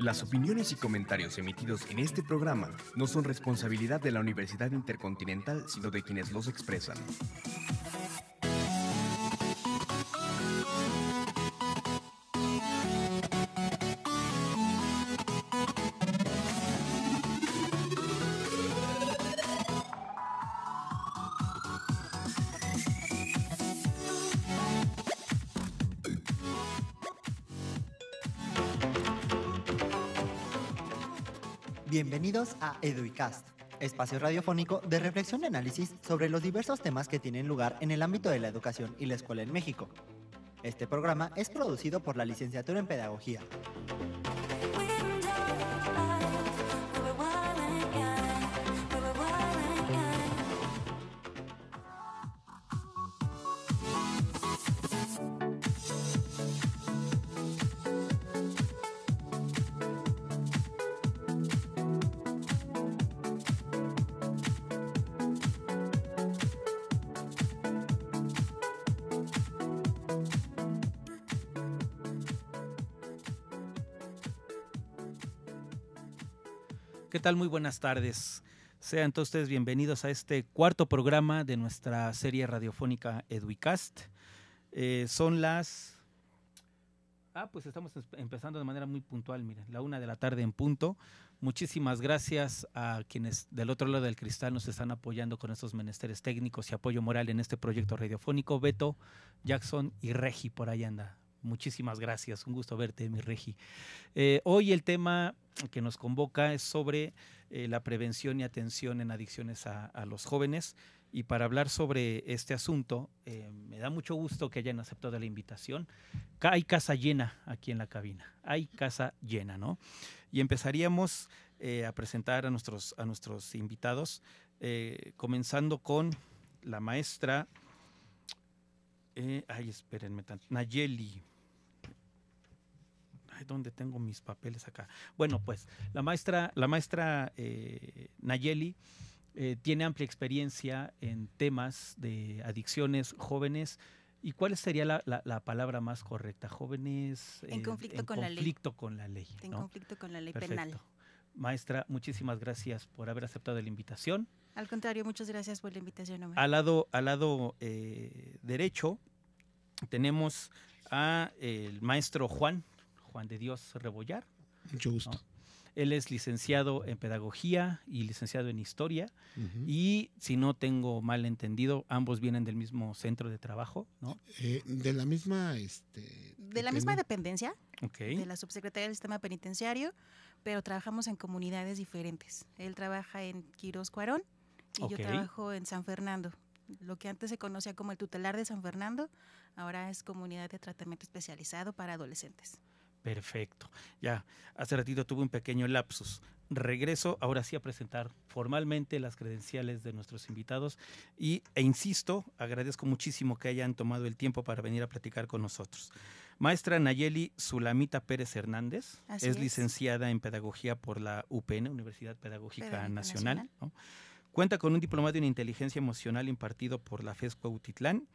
Las opiniones y comentarios emitidos en este programa no son responsabilidad de la Universidad Intercontinental, sino de quienes los expresan. Bienvenidos a Eduicast, espacio radiofónico de reflexión y análisis sobre los diversos temas que tienen lugar en el ámbito de la educación y la escuela en México. Este programa es producido por la licenciatura en Pedagogía. Muy buenas tardes. Sean todos ustedes bienvenidos a este cuarto programa de nuestra serie radiofónica Eduicast. Eh, son las... Ah, pues estamos empezando de manera muy puntual, miren, la una de la tarde en punto. Muchísimas gracias a quienes del otro lado del cristal nos están apoyando con estos menesteres técnicos y apoyo moral en este proyecto radiofónico. Beto, Jackson y Regi por ahí anda. Muchísimas gracias, un gusto verte, mi Regi. Eh, hoy el tema que nos convoca es sobre eh, la prevención y atención en adicciones a, los jóvenes. Y para hablar sobre este asunto, eh, me da mucho gusto que hayan aceptado la invitación. Hay casa llena aquí en la cabina, hay casa llena, ¿no? Y empezaríamos a presentar a nuestros, a nuestros invitados, comenzando con la maestra, ay, espérenme, Nayeli. ¿dónde tengo mis papeles acá? Bueno, pues la maestra, la maestra eh, Nayeli eh, tiene amplia experiencia en temas de adicciones jóvenes. ¿Y cuál sería la, la, la palabra más correcta? Jóvenes en conflicto, en con, conflicto la con la ley. En ¿no? conflicto con la ley Perfecto. penal. Maestra, muchísimas gracias por haber aceptado la invitación. Al contrario, muchas gracias por la invitación. Omar. Al lado, al lado eh, derecho tenemos a el maestro Juan, Juan de Dios Rebollar. Mucho gusto. ¿no? Él es licenciado en Pedagogía y licenciado en Historia. Uh -huh. Y si no tengo mal entendido, ambos vienen del mismo centro de trabajo, ¿no? Eh, de la misma... Este, de la misma dependencia, okay. de la Subsecretaría del Sistema Penitenciario, pero trabajamos en comunidades diferentes. Él trabaja en Quirós Cuarón y okay. yo trabajo en San Fernando. Lo que antes se conocía como el tutelar de San Fernando, ahora es comunidad de tratamiento especializado para adolescentes. Perfecto. Ya, hace ratito tuve un pequeño lapsus. Regreso ahora sí a presentar formalmente las credenciales de nuestros invitados y, e insisto, agradezco muchísimo que hayan tomado el tiempo para venir a platicar con nosotros. Maestra Nayeli Sulamita Pérez Hernández Así es, licenciada en Pedagogía por la UPN, Universidad Pedagógica, Nacional. Nacional. ¿no? Cuenta con un diplomado en inteligencia emocional impartido por la FES Cuautitlán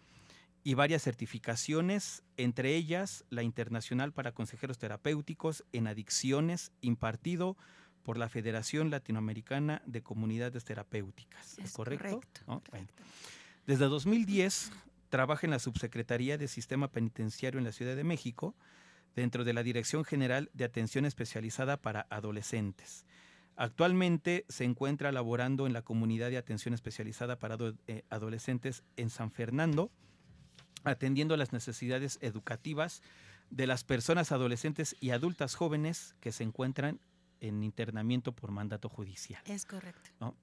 y varias certificaciones, entre ellas la Internacional para Consejeros Terapéuticos en Adicciones, impartido por la Federación Latinoamericana de Comunidades Terapéuticas. ¿Es, es correcto? correcto, ¿No? correcto. Bueno. Desde 2010 trabaja en la Subsecretaría de Sistema Penitenciario en la Ciudad de México, dentro de la Dirección General de Atención Especializada para Adolescentes. Actualmente se encuentra laborando en la Comunidad de Atención Especializada para eh, Adolescentes en San Fernando, atendiendo las necesidades educativas de las personas adolescentes y adultas jóvenes que se encuentran en internamiento por mandato judicial. Es correcto. ¿no?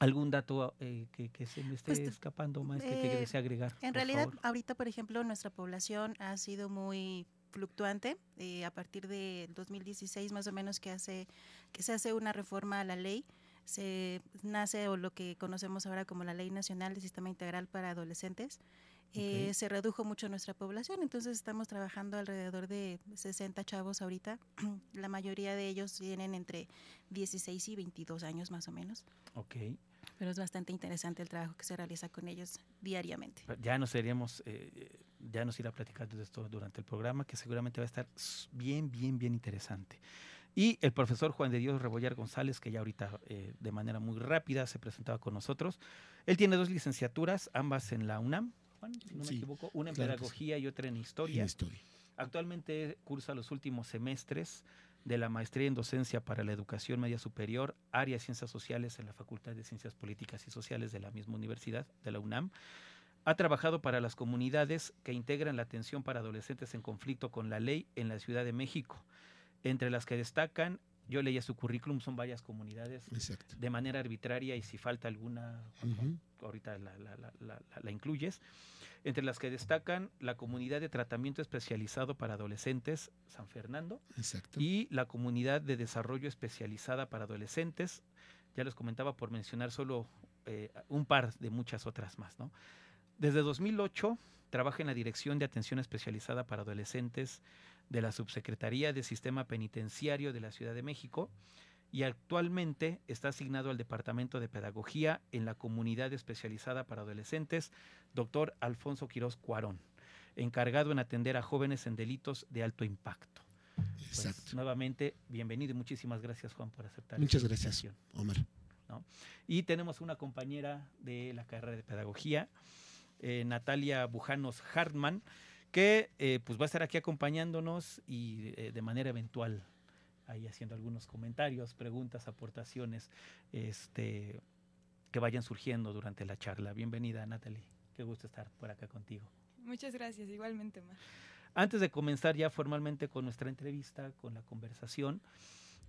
¿Algún dato eh, que, que, se me esté Pues, escapando, maestra, eh, que desea agregar? En realidad, favor? ahorita, por ejemplo, nuestra población ha sido muy fluctuante eh, a partir del 2016 más o menos que hace que se hace una reforma a la ley se nace o lo que conocemos ahora como la Ley Nacional de Sistema Integral para Adolescentes eh, Ok. se redujo mucho nuestra población, entonces estamos trabajando alrededor de 60 chavos ahorita. La mayoría de ellos tienen entre 16 y 22 años más o menos, Ok. Pero es bastante interesante el trabajo que se realiza con ellos diariamente. Ya nos iríamos, eh, ya nos irá platicando de esto durante el programa, que seguramente va a estar bien, bien, bien interesante. y el profesor Juan de Dios Rebollar González, que ya ahorita eh, de manera muy rápida se presentaba con nosotros. Él tiene dos licenciaturas, ambas en la UNAM, Juan, si no me Sí, equivoco, una en claro que sí. pedagogía y otra en En historia. historia. Actualmente cursa los últimos semestres de la maestría en docencia para la educación media superior, área ciencias sociales en la Facultad de Ciencias Políticas y Sociales de la misma universidad, de la UNAM. Ha trabajado para las comunidades que integran la atención para adolescentes en conflicto con la ley en la Ciudad de México, entre las que destacan, yo leía su currículum, son varias comunidades Exacto. de manera arbitraria y si falta alguna, Ujú. ahorita la, la- la- la- incluyes, entre las que destacan la comunidad de tratamiento especializado para adolescentes San Fernando Exacto. y la comunidad de desarrollo especializada para adolescentes, ya les comentaba por mencionar solo eh, un par de muchas otras más. ¿no? Desde 2008 trabaja en la Dirección de Atención Especializada para Adolescentes de la Subsecretaría de Sistema Penitenciario de la Ciudad de México y actualmente está asignado al Departamento de Pedagogía en la Comunidad Especializada para Adolescentes, doctor Alfonso Quirós Cuarón, encargado en atender a jóvenes en delitos de alto impacto. Pues, nuevamente, bienvenido y muchísimas gracias, Juan, por aceptar. Muchas gracias. Omar. Y tenemos una compañera de la carrera de pedagogía, eh, Natalia Bujanos Hartman, que eh, pues va a estar aquí acompañándonos y eh, de manera eventual ahí haciendo algunos comentarios, preguntas, aportaciones este, que vayan surgiendo durante la charla. Bienvenida, Natalie. Qué gusto estar por acá contigo. Muchas gracias, igualmente, Mar. Antes de comenzar ya formalmente con nuestra entrevista, con la conversación,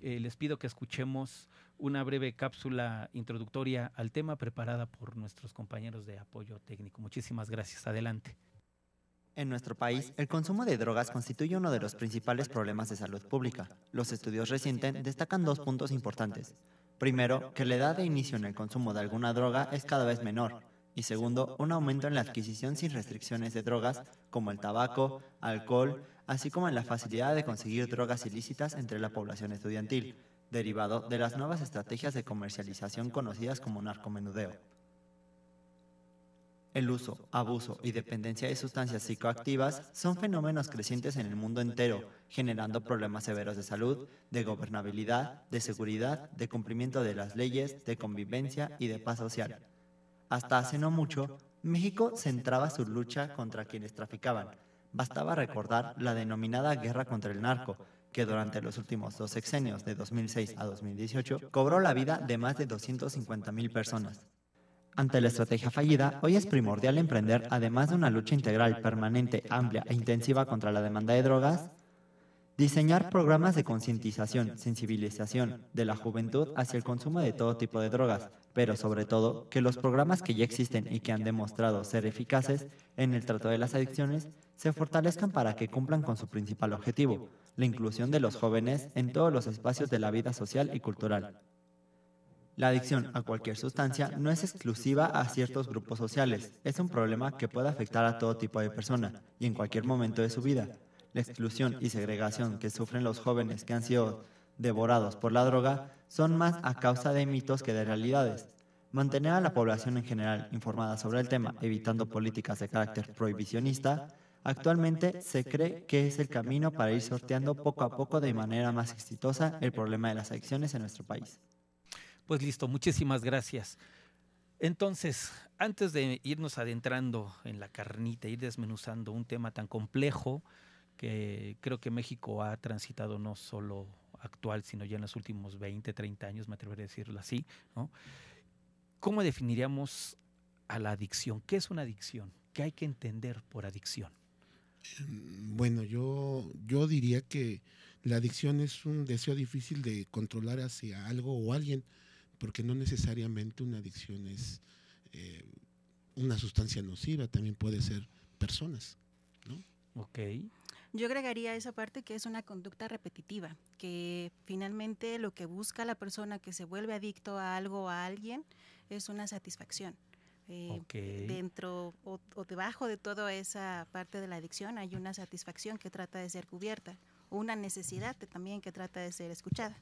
eh, les pido que escuchemos una breve cápsula introductoria al tema preparada por nuestros compañeros de apoyo técnico. Muchísimas gracias. Adelante. En nuestro país, el consumo de drogas constituye uno de los principales problemas de salud pública. Los estudios recientes destacan dos puntos importantes. Primero, que la edad de inicio en el consumo de alguna droga es cada vez menor. Y segundo, un aumento en la adquisición sin restricciones de drogas como el tabaco, alcohol, así como en la facilidad de conseguir drogas ilícitas entre la población estudiantil, derivado de las nuevas estrategias de comercialización conocidas como narcomenudeo. El uso, abuso y dependencia de sustancias psicoactivas son fenómenos crecientes en el mundo entero, generando problemas severos de salud, de gobernabilidad, de seguridad, de cumplimiento de las leyes, de convivencia y de paz social. Hasta hace no mucho, México centraba su lucha contra quienes traficaban. Bastaba recordar la denominada guerra contra el narco, que durante los últimos dos sexenios, de 2006 a 2018, cobró la vida de más de 250 mil personas. Ante la estrategia fallida, hoy es primordial emprender, además de una lucha integral, permanente, amplia e intensiva contra la demanda de drogas, diseñar programas de concientización, sensibilización de la juventud hacia el consumo de todo tipo de drogas, pero sobre todo que los programas que ya existen y que han demostrado ser eficaces en el trato de las adicciones se fortalezcan para que cumplan con su principal objetivo, la inclusión de los jóvenes en todos los espacios de la vida social y cultural. La adicción a cualquier sustancia no es exclusiva a ciertos grupos sociales, es un problema que puede afectar a todo tipo de persona y en cualquier momento de su vida. La exclusión y segregación que sufren los jóvenes que han sido devorados por la droga son más a causa de mitos que de realidades. Mantener a la población en general informada sobre el tema, evitando políticas de carácter prohibicionista, actualmente se cree que es el camino para ir sorteando poco a poco de manera más exitosa el problema de las adicciones en nuestro país. Pues listo, muchísimas gracias. Entonces, antes de irnos adentrando en la carnita, ir desmenuzando un tema tan complejo que creo que México ha transitado no solo actual, sino ya en los últimos 20, 30 años, me atrevería a decirlo así, ¿no? ¿Cómo definiríamos a la adicción? ¿Qué es una adicción? ¿Qué hay que entender por adicción? Mm, Bueno, yo, yo diría que la adicción es un deseo difícil de controlar hacia algo o alguien, porque no necesariamente una adicción es eh, una sustancia nociva, también puede ser personas. Ok. Yo agregaría esa parte que es una conducta repetitiva, que finalmente lo que busca la persona que se vuelve adicto a algo o a alguien es una satisfacción. Eh, Ok. Dentro o, o debajo de toda esa parte de la adicción hay una satisfacción que trata de ser cubierta, o una necesidad que también que trata de ser escuchada.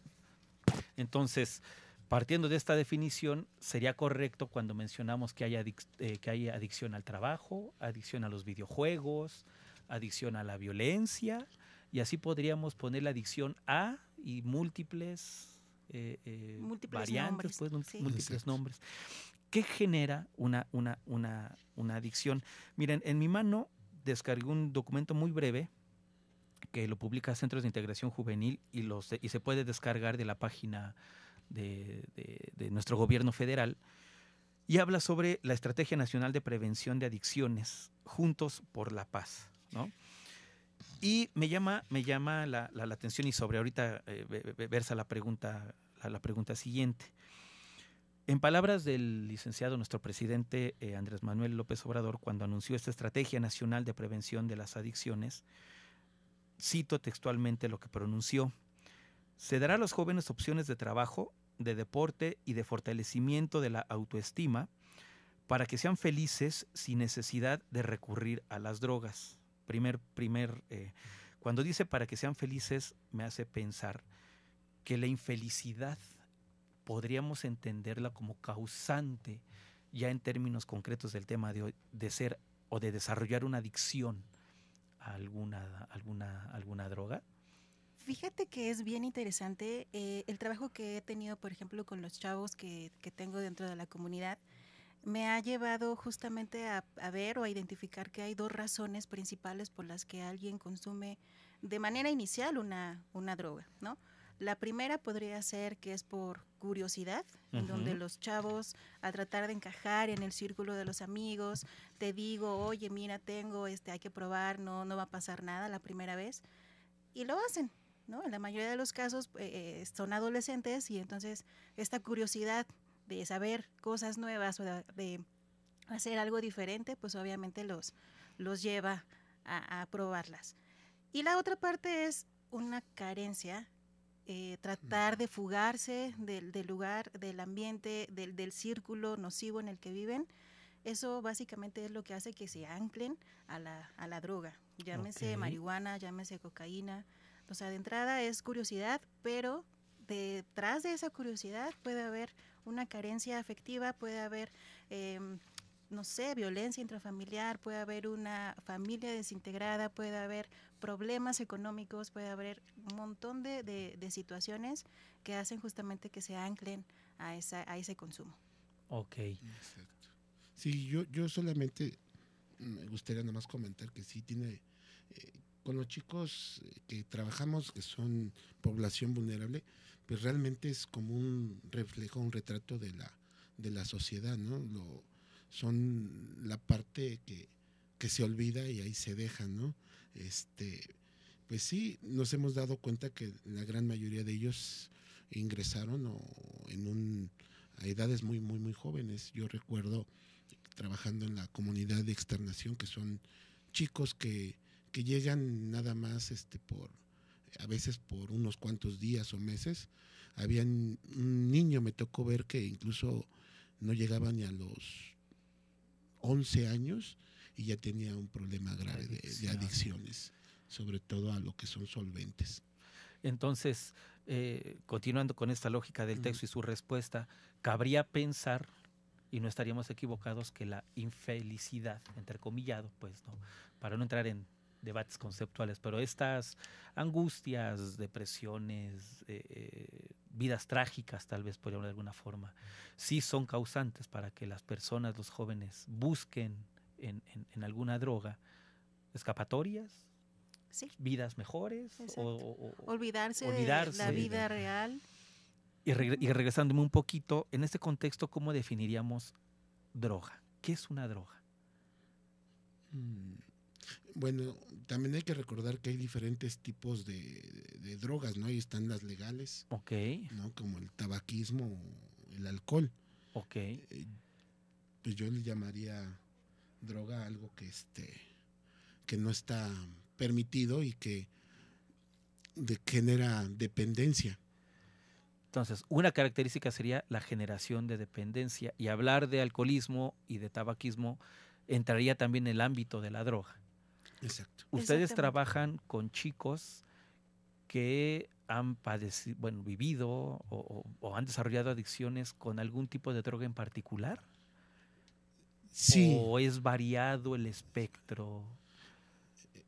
Entonces, partiendo de esta definición, sería correcto cuando mencionamos que hay, adic- eh, que hay adicción al trabajo, adicción a los videojuegos, adicción a la violencia, y así podríamos poner la adicción a y múltiples, eh, eh, Múltiples variantes, nombres, pues, sí. múltiples Exacto. nombres. ¿Qué genera una, una, una, una adicción? Miren, en mi mano descargué un documento muy breve que lo publica Centros de Integración Juvenil y, los, y se puede descargar de la página de, nuestro gobierno federal y habla sobre la Estrategia Nacional de Prevención de Adicciones, Juntos por la Paz. ¿no? Y me llama, me llama la, atención y sobre ahorita eh, ve- ve- versa la pregunta, la pregunta siguiente. En palabras del licenciado, nuestro presidente eh, Andrés Manuel López Obrador, cuando anunció esta Estrategia Nacional de Prevención de las Adicciones, cito textualmente lo que pronunció, se dará a los jóvenes opciones de trabajo, de deporte y de fortalecimiento de la autoestima para que sean felices sin necesidad de recurrir a las drogas. Primer, primer, eh, cuando dice para que sean felices, me hace pensar que la infelicidad podríamos entenderla como causante, ya en términos concretos del tema de de ser o de desarrollar una adicción a alguna, alguna, alguna droga. Fíjate que es bien interesante eh, el trabajo que he tenido, por ejemplo, con los chavos que, que tengo dentro de la comunidad. Me ha llevado justamente a, a ver o a identificar que hay dos razones principales por las que alguien consume de manera inicial una, una droga, ¿no? La primera podría ser que es por curiosidad, en donde los chavos, a tratar de encajar en el círculo de los amigos, te digo, oye, mira, tengo, este, hay que probar, no, no va a pasar nada la primera vez, y lo hacen, ¿no? En la mayoría de los casos eh, eh, son adolescentes y entonces esta curiosidad de saber cosas nuevas o de, de hacer algo diferente, pues obviamente los, los lleva a, a probarlas. Y la otra parte es una carencia, eh, tratar de fugarse del, del lugar, del ambiente, del, del círculo nocivo en el que viven. Eso básicamente es lo que hace que se anclen a la, a la droga. Llámese Ok. marihuana, llámese cocaína. O sea, de entrada es curiosidad, pero detrás de esa curiosidad puede haber una carencia afectiva, puede haber, em, no sé, violencia intrafamiliar, puede haber una familia desintegrada, puede haber problemas económicos, puede haber un montón de, de- de situaciones que hacen justamente que se anclen a, esa, a ese consumo. Ok. Exacto. Sí, yo, yo solamente me gustaría nomás comentar que sí tiene, eh, con los chicos eh, que trabajamos, que son población vulnerable, pues realmente es como un reflejo, un retrato de la, de la sociedad, ¿no? Lo, son la parte que, que se olvida y ahí se deja, ¿no? Este, pues sí, nos hemos dado cuenta que la gran mayoría de ellos ingresaron o en un a edades muy, muy, muy jóvenes. Yo recuerdo trabajando en la comunidad de externación, que son chicos que, que llegan nada más este, por, a veces por unos cuantos días o meses. Había un niño, me tocó ver que incluso no llegaba ni a los 11 años y ya tenía un problema grave de, adicciones, sobre todo a lo que son solventes. Entonces, eh, continuando con esta lógica del texto y su respuesta, cabría pensar, y no estaríamos equivocados, que la infelicidad, entrecomillado, pues, ¿no? para no entrar en debates conceptuales, pero estas angustias, depresiones, eh, eh, vidas trágicas, tal vez por de alguna forma, sí son causantes para que las personas, los jóvenes, busquen en, en- en alguna droga escapatorias, Sí. vidas mejores, o- Olvidarse, Olvidarse de la de- vida real. y regresándome un poquito, en este contexto, ¿cómo definiríamos droga? ¿Qué es una droga? Mm, Bueno, también hay que recordar que hay diferentes tipos de, de- de drogas, ¿no? Ahí están las legales, Ok, ¿no? Como el tabaquismo el alcohol. ok. Eh, pues yo le llamaría droga algo que este que no está permitido y que de- genera dependencia. Entonces, una característica sería la generación de dependencia y hablar de alcoholismo y de tabaquismo entraría también en el ámbito de la droga. Exacto. Ustedes trabajan con chicos que han padecido, bueno, vivido o, o- o han desarrollado adicciones con algún tipo de droga en particular. Sí, ¿O es variado el espectro?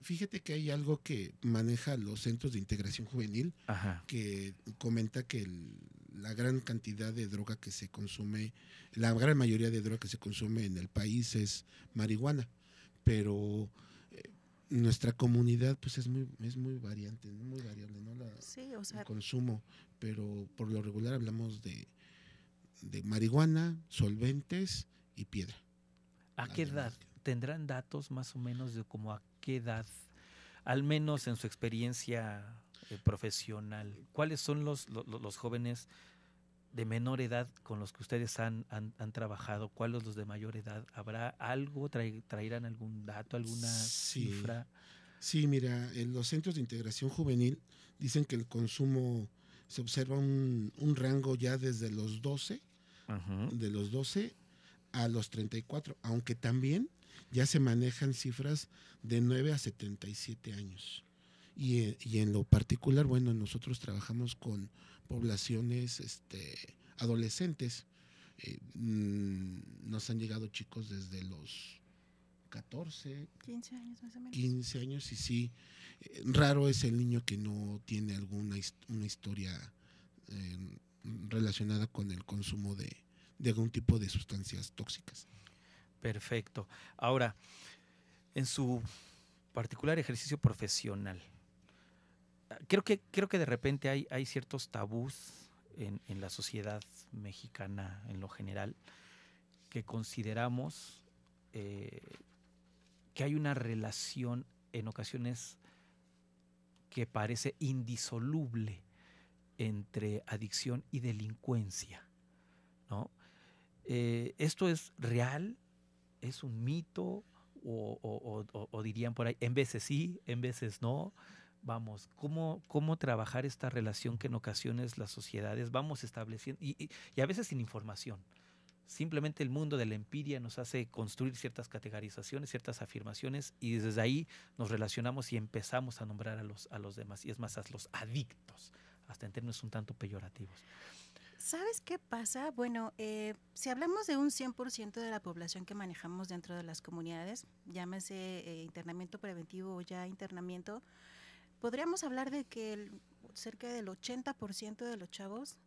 fíjate que hay algo que maneja los centros de integración juvenil Ajá. que comenta que el- la gran cantidad de droga que se consume, la gran mayoría de droga que se consume en el país es marihuana, pero nuestra comunidad pues es muy es muy variante, muy variable, ¿no? La- Sí, o sea, el consumo, pero por lo regular hablamos de, de marihuana, solventes y piedra. ¿A qué edad? ¿Tendrán datos más o menos de como a qué edad, al menos en su experiencia eh, profesional, cuáles son los, lo- lo- los jóvenes de menor edad con los que ustedes han, han, han trabajado? ¿Cuáles los de mayor edad? ¿Habrá algo? Trae- ¿Traerán algún dato, alguna Sí. cifra? Sí, mira, en los centros de integración juvenil dicen que el consumo se observa un, un rango ya desde los 12, Ujú. de los 12 a los 34, aunque también ya se manejan cifras de 9 a 77 años. Y, eh, y en lo particular, bueno, nosotros trabajamos con poblaciones este, adolescentes. Eh, mm, nos han llegado chicos desde los 14, 15 años más o menos. 15 años y sí, eh, raro es el niño que no tiene alguna una historia eh, relacionada con el consumo de, de algún tipo de sustancias tóxicas. Perfecto. Ahora, en su particular ejercicio profesional, creo que, creo que de repente hay, hay ciertos tabús en, en la sociedad mexicana en lo general que consideramos eh, que hay una relación en ocasiones que parece indisoluble entre adicción y delincuencia, ¿no? Eh, ¿Esto es real? ¿Es un mito? O, dirían por ahí, en veces sí, en veces no. Vamos, ¿cómo, cómo trabajar esta relación que en ocasiones las sociedades vamos estableciendo, y, y- y a veces sin información? Simplemente el mundo de la empiria nos hace construir ciertas categorizaciones, ciertas afirmaciones, y desde ahí nos relacionamos y empezamos a nombrar a los, a los demás, y es más, a los adictos, hasta en términos un tanto peyorativos. ¿Sabes qué pasa? Bueno, eh, si hablamos de un 100% de la población que manejamos dentro de las comunidades, llámese eh, internamiento preventivo o ya internamiento, podríamos hablar de que el- cerca del 80% de los chavos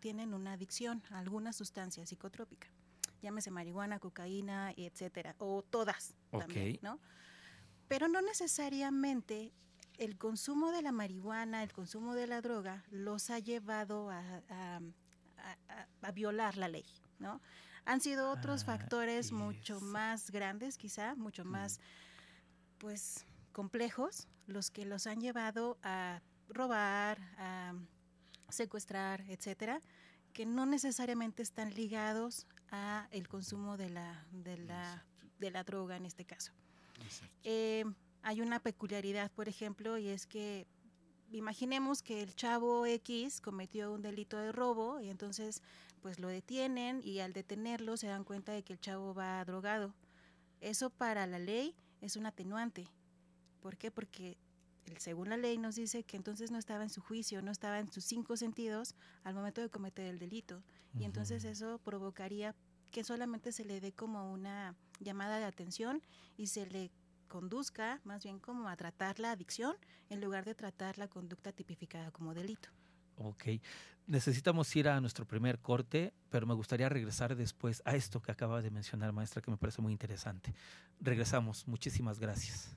tienen una adicción a alguna sustancia psicotrópica, llámese marihuana, cocaína, etcétera, o todas también. ¿no? Pero no necesariamente el consumo de la marihuana, el consumo de la droga, los ha llevado a, a- a- a- a violar la ley, ¿no? Han sido otros Ah, factores mucho más grandes, quizá, mucho más, pues, complejos, los que los han llevado a robar, a secuestrar, etcétera, que no necesariamente están ligados a el consumo de la, de la, de la droga en este caso. Eh, hay una peculiaridad, por ejemplo, y es que imaginemos que el chavo X cometió un delito de robo y entonces pues lo detienen y al detenerlo se dan cuenta de que el chavo va drogado. Eso para la ley es un atenuante. ¿Por qué? Porque el- según la ley nos dice que entonces no estaba en su juicio, no estaba en sus cinco sentidos al momento de cometer el delito. Y entonces eso provocaría que solamente se le dé como una llamada de atención y se le conduzca más bien como a tratar la adicción en lugar de tratar la conducta tipificada como delito. Ok. Necesitamos ir a nuestro primer corte, pero me gustaría regresar después a esto que acaba de mencionar, maestra, que me parece muy interesante. Regresamos. Muchísimas gracias.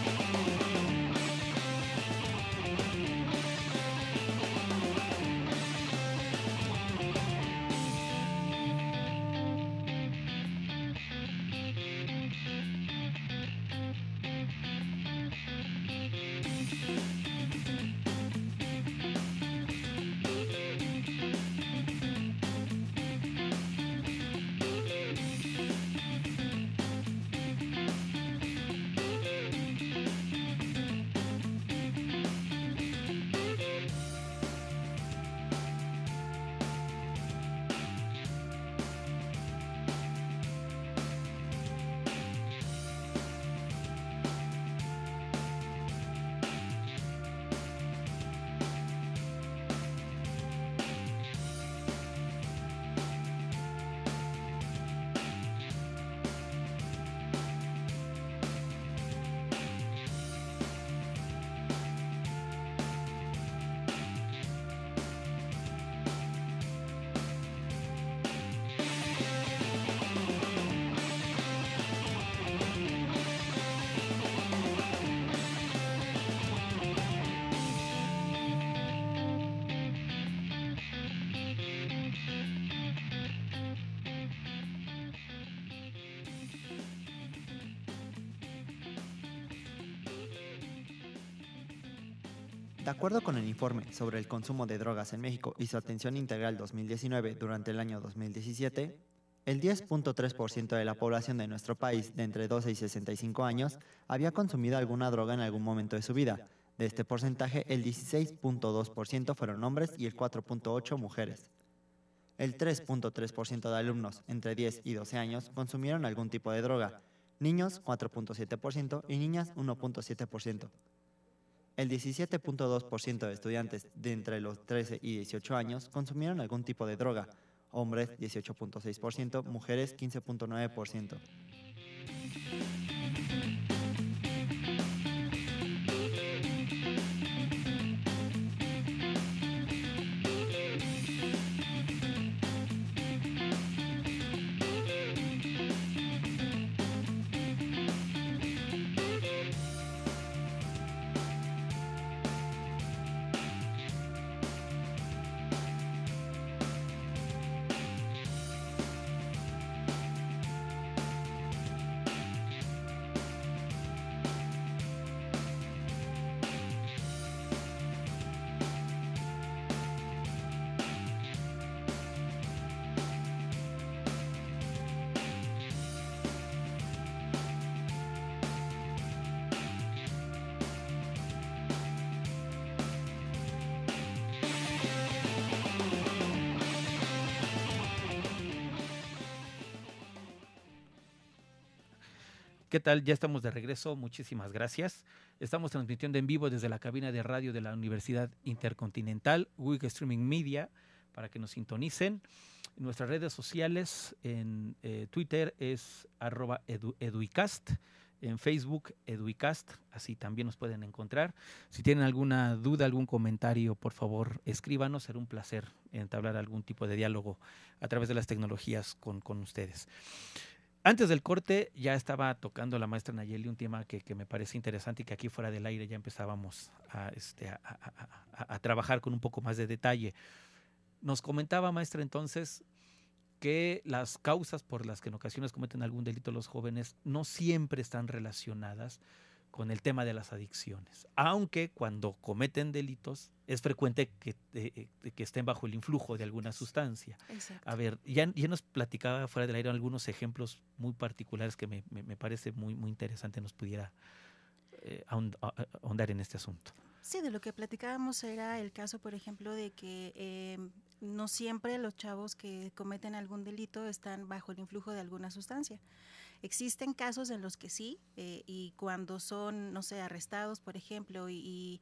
De acuerdo con el informe sobre el consumo de drogas en México y su atención integral 2019 durante el año 2017, el 10.3% de la población de nuestro país de entre 12 y 65 años había consumido alguna droga en algún momento de su vida. De este porcentaje, el 16.2% fueron hombres y el 4.8% mujeres. El 3.3% de alumnos entre 10 y 12 años consumieron algún tipo de droga, niños 4.7% y niñas 1.7%. El 17.2% de estudiantes de entre los 13 y 18 años consumieron algún tipo de droga, hombres 18.6%, mujeres 15.9%. ¿Qué tal? Ya estamos de regreso. Muchísimas gracias. Estamos transmitiendo en vivo desde la cabina de radio de la Universidad Intercontinental, WIC Streaming Media, para que nos sintonicen. En nuestras redes sociales, en eh, Twitter es arroba edu, eduicast, en Facebook eduicast, así también nos pueden encontrar. Si tienen alguna duda, algún comentario, por favor, escríbanos. Será un placer entablar algún tipo de diálogo a través de las tecnologías con, con ustedes. Antes del corte ya estaba tocando la maestra Nayeli un tema que, que, me parece interesante y que aquí fuera del aire ya empezábamos a, este, a, a, a, trabajar con un poco más de detalle. Nos comentaba, maestra, entonces que las causas por las que en ocasiones cometen algún delito los jóvenes no siempre están relacionadas con el tema de las adicciones, aunque cuando cometen delitos es frecuente que, eh, que estén bajo el influjo de alguna sustancia. Exacto. A ver, ya, ya, nos platicaba fuera del aire algunos ejemplos muy particulares que me, me, me parece muy, muy interesante nos pudiera eh, ahondar en este asunto. Sí, de lo que platicábamos era el caso, por ejemplo, de que eh, no siempre los chavos que cometen algún delito están bajo el influjo de alguna sustancia. Existen casos en los que sí, eh, y cuando son, no sé, arrestados, por ejemplo, y,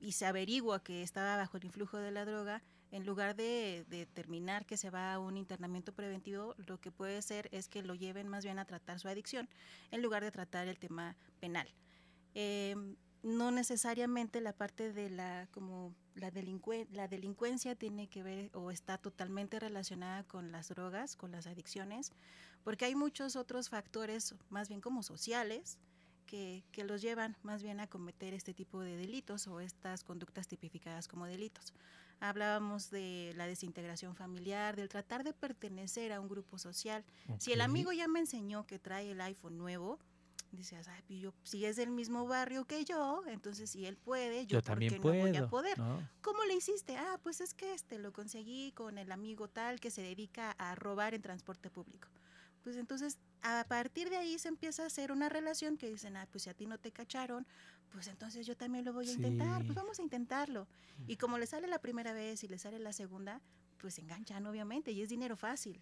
y, se averigua que estaba bajo el influjo de la droga, en lugar de, de, determinar que se va a un internamiento preventivo, lo que puede ser es que lo lleven más bien a tratar su adicción, en lugar de tratar el tema penal. Eh, no necesariamente la parte de la como la, delincuen la delincuencia tiene que ver o está totalmente relacionada con las drogas, con las adicciones, porque hay muchos otros factores, más bien como sociales, que, que, los llevan más bien a cometer este tipo de delitos o estas conductas tipificadas como delitos. Hablábamos de la desintegración familiar, del tratar de pertenecer a un grupo social. Okay. Si el amigo ya me enseñó que trae el iPhone nuevo, dices, Ay, yo, si es del mismo barrio que yo, entonces si él puede, yo, yo también no puedo, voy a poder. ¿no? ¿Cómo le hiciste? Ah, pues es que este lo conseguí con el amigo tal que se dedica a robar en transporte público. Pues entonces, a partir de ahí se empieza a hacer una relación que dicen, ah, pues si a ti no te cacharon, pues entonces yo también lo voy a intentar, sí. pues vamos a intentarlo. Y como le sale la primera vez y le sale la segunda, pues se enganchan obviamente y es dinero fácil.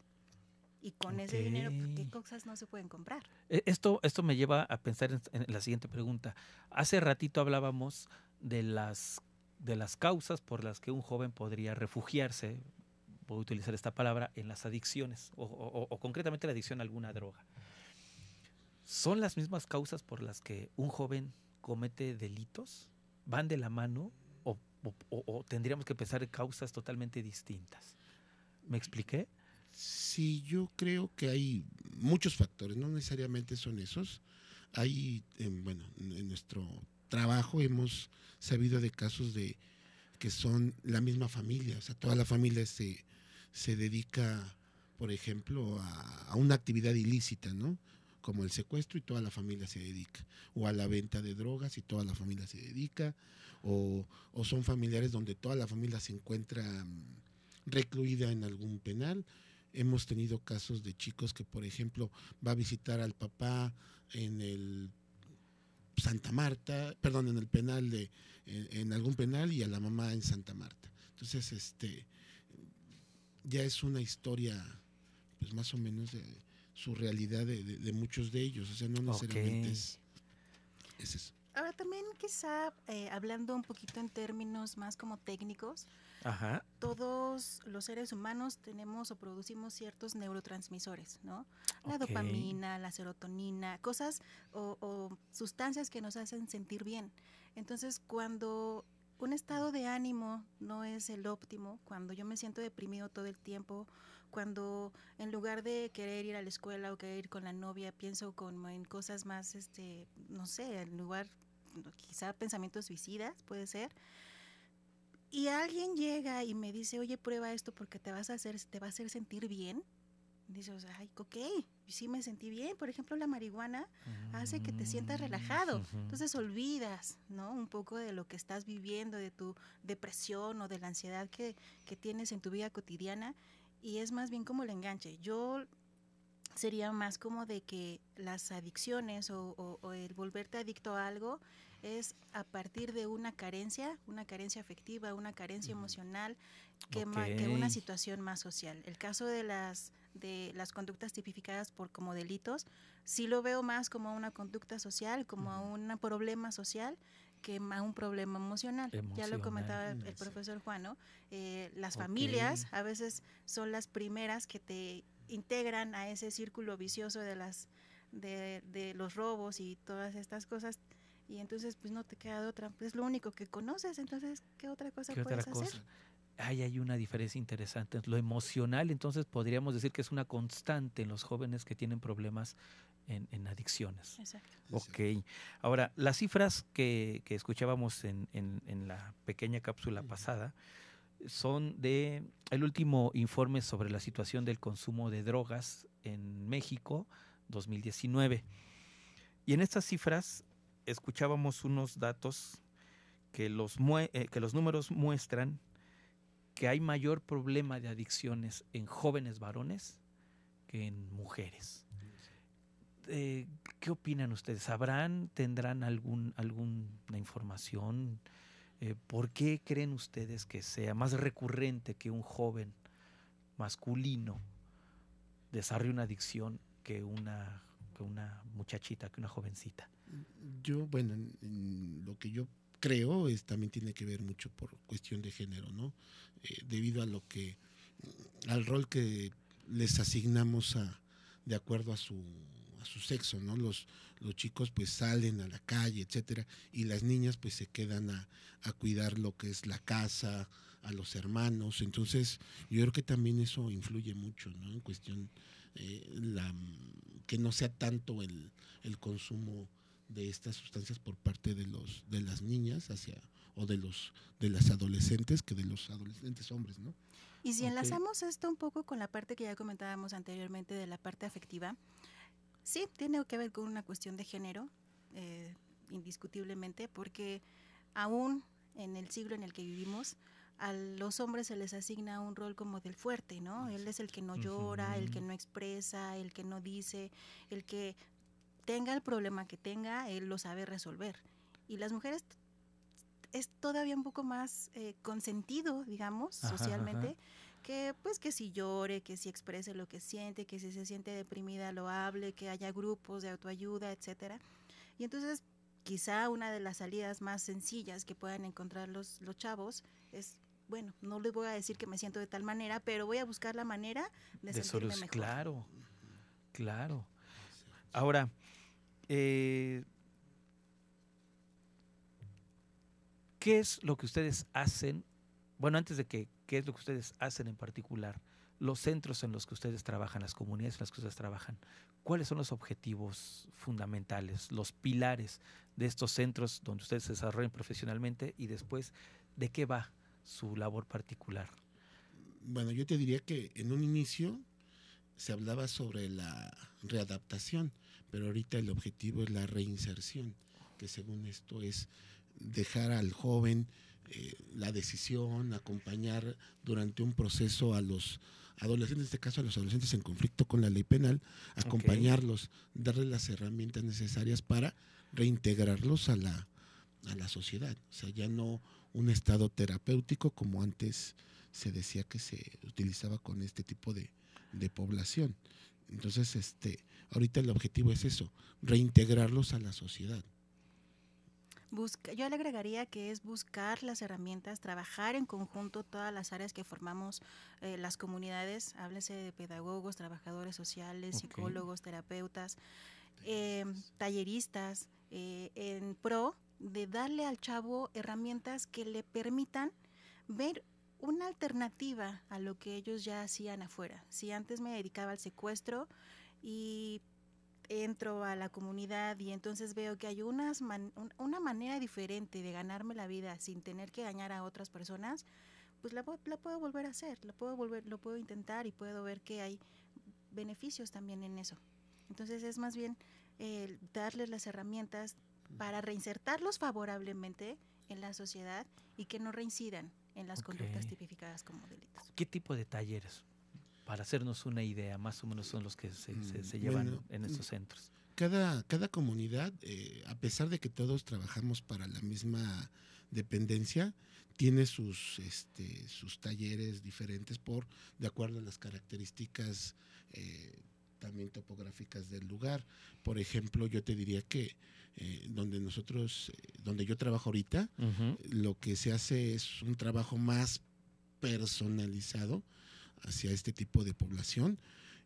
Y con okay. ese dinero, pues, ¿qué cosas no se pueden comprar? Esto, esto me lleva a pensar en, en, la siguiente pregunta. Hace ratito hablábamos de las, de las causas por las que un joven podría refugiarse, voy a utilizar esta palabra, en las adicciones, o, o, o concretamente la adicción a alguna droga. ¿Son las mismas causas por las que un joven comete delitos? ¿Van de la mano? ¿O, o tendríamos que pensar en causas totalmente distintas? ¿Me expliqué? Sí, yo creo que hay muchos factores, no necesariamente son esos. Hay, eh, bueno, en nuestro trabajo hemos sabido de casos de que son la misma familia, o sea, toda la familia se, se dedica, por ejemplo, a, a una actividad ilícita, ¿no? como el secuestro y toda la familia se dedica, o a la venta de drogas y toda la familia se dedica, o, o son familiares donde toda la familia se encuentra mm, recluida en algún penal. Hemos tenido casos de chicos que, por ejemplo, va a visitar al papá en el Santa Marta, perdón, en el penal de, en, en algún penal y a la mamá en Santa Marta. Entonces, este, ya es una historia, pues más o menos de su realidad de, de- de muchos de ellos, o sea, no necesariamente es, es eso. Ahora también quizá eh, hablando un poquito en términos más como técnicos, Ajá. todos los seres humanos tenemos o producimos ciertos neurotransmisores, ¿no? La dopamina, la serotonina, cosas o, o sustancias que nos hacen sentir bien. Entonces, cuando un estado de ánimo no es el óptimo, cuando yo me siento deprimido todo el tiempo, cuando en lugar de querer ir a la escuela o querer ir con la novia, pienso en cosas más, este, no sé, en lugar, quizá pensamientos suicidas, puede ser. Y alguien llega y me dice, oye, prueba esto porque te vas a hacer, te va a hacer sentir bien. Dices, ay, ok, sí me sentí bien. Por ejemplo, la marihuana hace que te sientas relajado. Ujú. Entonces olvidas, ¿no? Un poco de lo que estás viviendo, de tu depresión o de la ansiedad que, que tienes en tu vida cotidiana. Y es más bien como el enganche. Yo sería más como de que las adicciones o, o- o el volverte adicto a algo es a partir de una carencia, una carencia afectiva, una carencia emocional, que, ma- que una situación más social. El caso de las de las conductas tipificadas por como delitos, sí lo veo más como una conducta social, como un problema social que a un problema emocional. Ya lo comentaba el, profesor Juan, ¿no? Eh, las familias a veces son las primeras que te integran a ese círculo vicioso de las de, de los robos y todas estas cosas y entonces pues no te queda de otra, pues es lo único que conoces, entonces ¿qué otra cosa ¿Qué puedes otra hacer? cosa? Ay, hay una diferencia interesante. Lo emocional, entonces podríamos decir que es una constante en los jóvenes que tienen problemas en, en adicciones. Exacto. Ok. Ahora, las cifras que, que escuchábamos en, en- en la pequeña cápsula pasada son de el último informe sobre la situación del consumo de drogas en México 2019. Y en estas cifras escuchábamos unos datos que los, eh, que los números muestran que hay mayor problema de adicciones en jóvenes varones que en mujeres. Eh, ¿Qué opinan ustedes? ¿Sabrán, tendrán algún, alguna información? Eh, ¿Por qué creen ustedes que sea más recurrente que un joven masculino desarrolle una adicción que una, que una muchachita, que una jovencita? Yo, bueno, en- lo que yo creo es también tiene que ver mucho por cuestión de género, ¿no? Eh, debido a lo que, al rol que les asignamos a, de acuerdo a su, a su sexo, ¿no? Los, los chicos pues salen a la calle, etcétera, y las niñas pues se quedan a, a cuidar lo que es la casa, a los hermanos, entonces yo creo que también eso influye mucho, ¿no? En cuestión, eh, la, que no sea tanto el, el consumo de estas sustancias por parte de los de las niñas hacia o de los de las adolescentes que de los adolescentes hombres, ¿no? Y si enlazamos esto un poco con la parte que ya comentábamos anteriormente de la parte afectiva, sí, tiene que ver con una cuestión de género, eh, indiscutiblemente, porque aún en el siglo en el que vivimos, a los hombres se les asigna un rol como del fuerte, ¿no? Él es el que no llora, el que no expresa, el que no dice, el que tenga el problema que tenga, él lo sabe resolver. Y las mujeres es todavía un poco más eh, consentido, digamos, Ajá, socialmente, ajá. que pues que si llore, que si exprese lo que siente, que si se siente deprimida lo hable, que haya grupos de autoayuda, etcétera. Y entonces quizá una de las salidas más sencillas que puedan encontrar los, los chavos es bueno, no les voy a decir que me siento de tal manera, pero voy a buscar la manera de, de sentirme solos- mejor. Claro, claro. Ahora, eh, ¿qué es lo que ustedes hacen? Bueno, antes de que, ¿qué es lo que ustedes hacen en particular? Los centros en los que ustedes trabajan, las comunidades en las que ustedes trabajan, ¿cuáles son los objetivos fundamentales, los pilares de estos centros donde ustedes se desarrollan profesionalmente y después, ¿de qué va su labor particular? Bueno, yo te diría que en un inicio se hablaba sobre la readaptación, pero ahorita el objetivo es la reinserción, que según esto es dejar al joven eh, la decisión, acompañar durante un proceso a los adolescentes, en este caso a los adolescentes en conflicto con la ley penal, acompañarlos, darles las herramientas necesarias para reintegrarlos a la, a la sociedad. O sea, ya no un estado terapéutico como antes se decía que se utilizaba con este tipo de, de población. Entonces, este, ahorita el objetivo es eso, reintegrarlos a la sociedad. Busca, yo le agregaría que es buscar las herramientas, trabajar en conjunto todas las áreas que formamos eh, las comunidades, háblese de pedagogos, trabajadores sociales, psicólogos, terapeutas, eh, talleristas, eh, en pro de darle al chavo herramientas que le permitan ver una alternativa a lo que ellos ya hacían afuera. Si antes me dedicaba al secuestro y entro a la comunidad y entonces veo que hay unas una manera diferente de ganarme la vida sin tener que dañar a otras personas, pues la, la, puedo volver a hacer, lo puedo volver, lo puedo intentar y puedo ver que hay beneficios también en eso. Entonces es más bien eh, darles las herramientas para reinsertarlos favorablemente en la sociedad y que no reincidan en las conductas tipificadas como delitos. ¿Qué tipo de talleres? Para hacernos una idea, más o menos son los que se, se, mm, llevan en estos centros. Cada, cada comunidad, eh, a pesar de que todos trabajamos para la misma dependencia, tiene sus, este, sus talleres diferentes por, de acuerdo a las características eh, también topográficas del lugar. Por ejemplo, yo te diría que eh, donde nosotros, donde yo trabajo ahorita, lo que se hace es un trabajo más personalizado hacia este tipo de población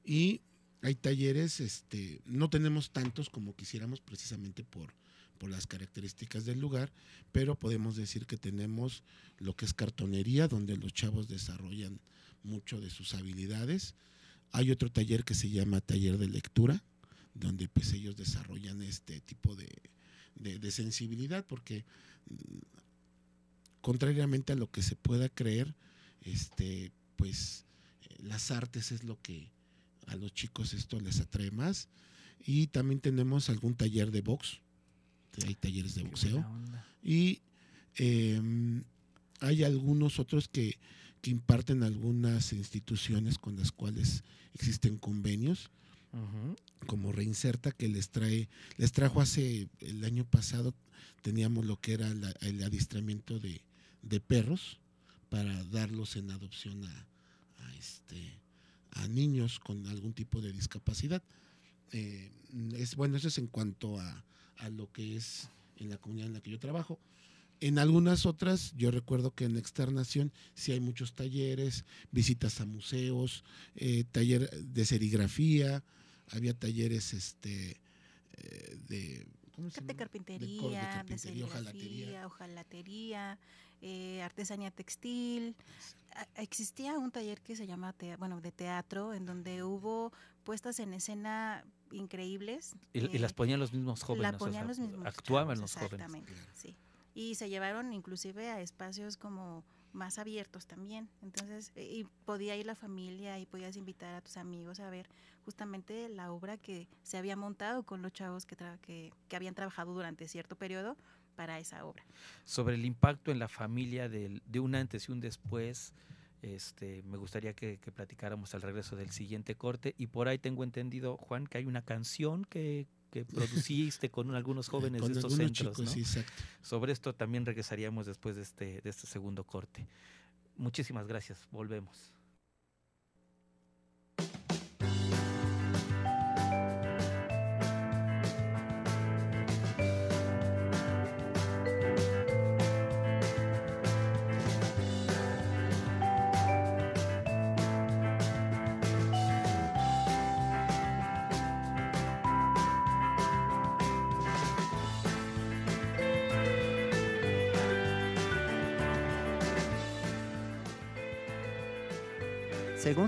y hay talleres, este, no tenemos tantos como quisiéramos precisamente por, por las características del lugar, pero podemos decir que tenemos lo que es cartonería, donde los chavos desarrollan mucho de sus habilidades. Hay otro taller que se llama taller de lectura, donde pues ellos desarrollan este tipo de, sensibilidad, porque mm, contrariamente a lo que se pueda creer, este, pues las artes es lo que a los chicos esto les atrae más. Y también tenemos algún taller de box, hay talleres de boxeo. Y em, hay algunos otros que, que imparten algunas instituciones con las cuales existen convenios como Reinserta que les trae, les trajo hace el año pasado teníamos lo que era el adiestramiento de, perros para darlos en adopción a, este a niños con algún tipo de discapacidad. Eh, es bueno, eso es en cuanto a, a, lo que es en la comunidad en la que yo trabajo. En algunas otras, yo recuerdo que en Externación sí hay muchos talleres, visitas a museos, eh, taller de serigrafía, había talleres este eh, de ¿cómo se llama? carpintería, de, carpintería, hojalatería, eh, artesanía textil. Existía un taller que se llama, bueno, de teatro, en donde hubo puestas en escena increíbles. Y, las ponían los mismos jóvenes. Actuaban los jóvenes. Exactamente, sí. Y se llevaron inclusive a espacios como más abiertos también. Entonces, eh, y podía ir la familia y podías invitar a tus amigos a ver justamente la obra que se había montado con los chavos que, que, que, habían trabajado durante cierto periodo para esa obra. Sobre el impacto en la familia de, de un antes y un después, este, me gustaría que, que, platicáramos al regreso del siguiente corte. Y por ahí tengo entendido, Juan, que hay una canción que, que produciste con algunos jóvenes de estos centros. Sobre esto también regresaríamos después de este, de este segundo corte. Muchísimas gracias. Volvemos.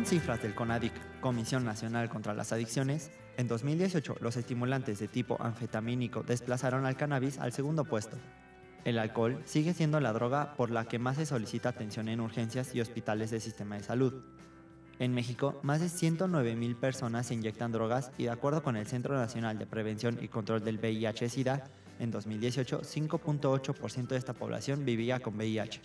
Cifras del CONADIC, Comisión Nacional contra las Adicciones, en 2018 los estimulantes de tipo anfetamínico desplazaron al cannabis al segundo puesto. El alcohol sigue siendo la droga por la que más se solicita atención en urgencias y hospitales del sistema de salud. En México, más de 109 mil personas se inyectan drogas y de acuerdo con el Centro Nacional de Prevención y Control del VIH-Sida, en 2018 5.8% de esta población vivía con VIH.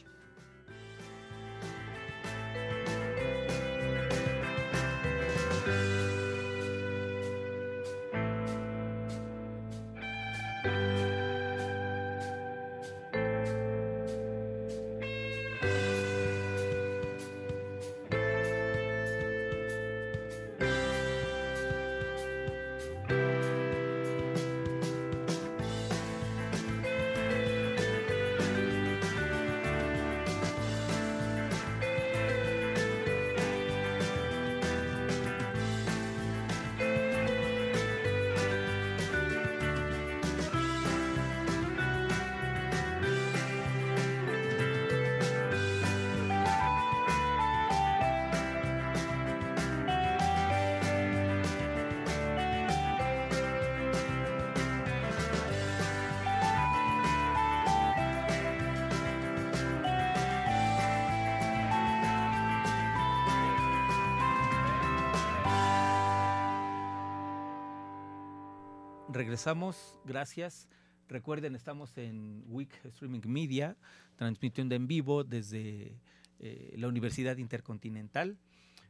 Gracias. Recuerden, estamos en Week Streaming Media, transmitiendo en vivo desde eh, la Universidad Intercontinental.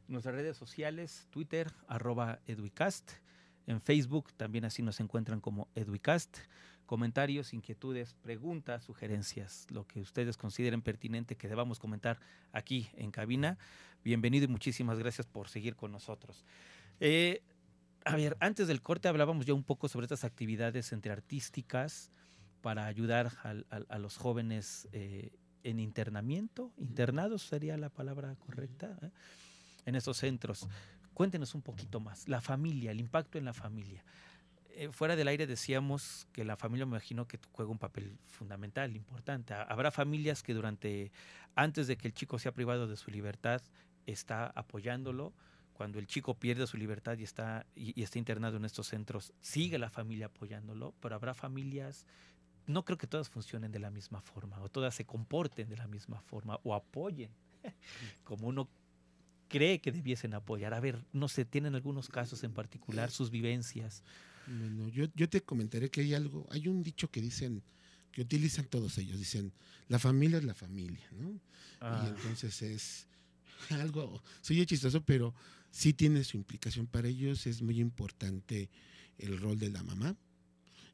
Nuestras redes sociales, Twitter, arroba. En Facebook también así nos encuentran como Eduicast. Comentarios, inquietudes, preguntas, sugerencias, lo que ustedes consideren pertinente que debamos comentar aquí en cabina. Bienvenido y muchísimas gracias por seguir con nosotros. Eh, a ver, antes del corte hablábamos ya un poco sobre estas actividades entre artísticas para ayudar a, los jóvenes eh, en internamiento, internados sería la palabra correcta, ¿eh? en estos centros. Cuéntenos un poquito más, la familia, el impacto en la familia. Eh, fuera del aire decíamos que la familia me imagino que juega un papel fundamental, importante. Habrá familias que durante, antes de que el chico sea privado de su libertad, está apoyándolo, cuando el chico pierde su libertad y está, y, está internado en estos centros, sigue la familia apoyándolo, pero habrá familias, no creo que todas funcionen de la misma forma, o todas se comporten de la misma forma, o apoyen como uno cree que debiesen apoyar. A ver, no sé, ¿tienen algunos casos en particular, sus vivencias? Bueno, yo, yo te comentaré que hay algo, hay un dicho que dicen, que utilizan todos ellos, dicen, la familia es la familia, ¿no? Y Ah. entonces es algo, soy chistoso, pero sí tiene su implicación para ellos, es muy importante el rol de la mamá.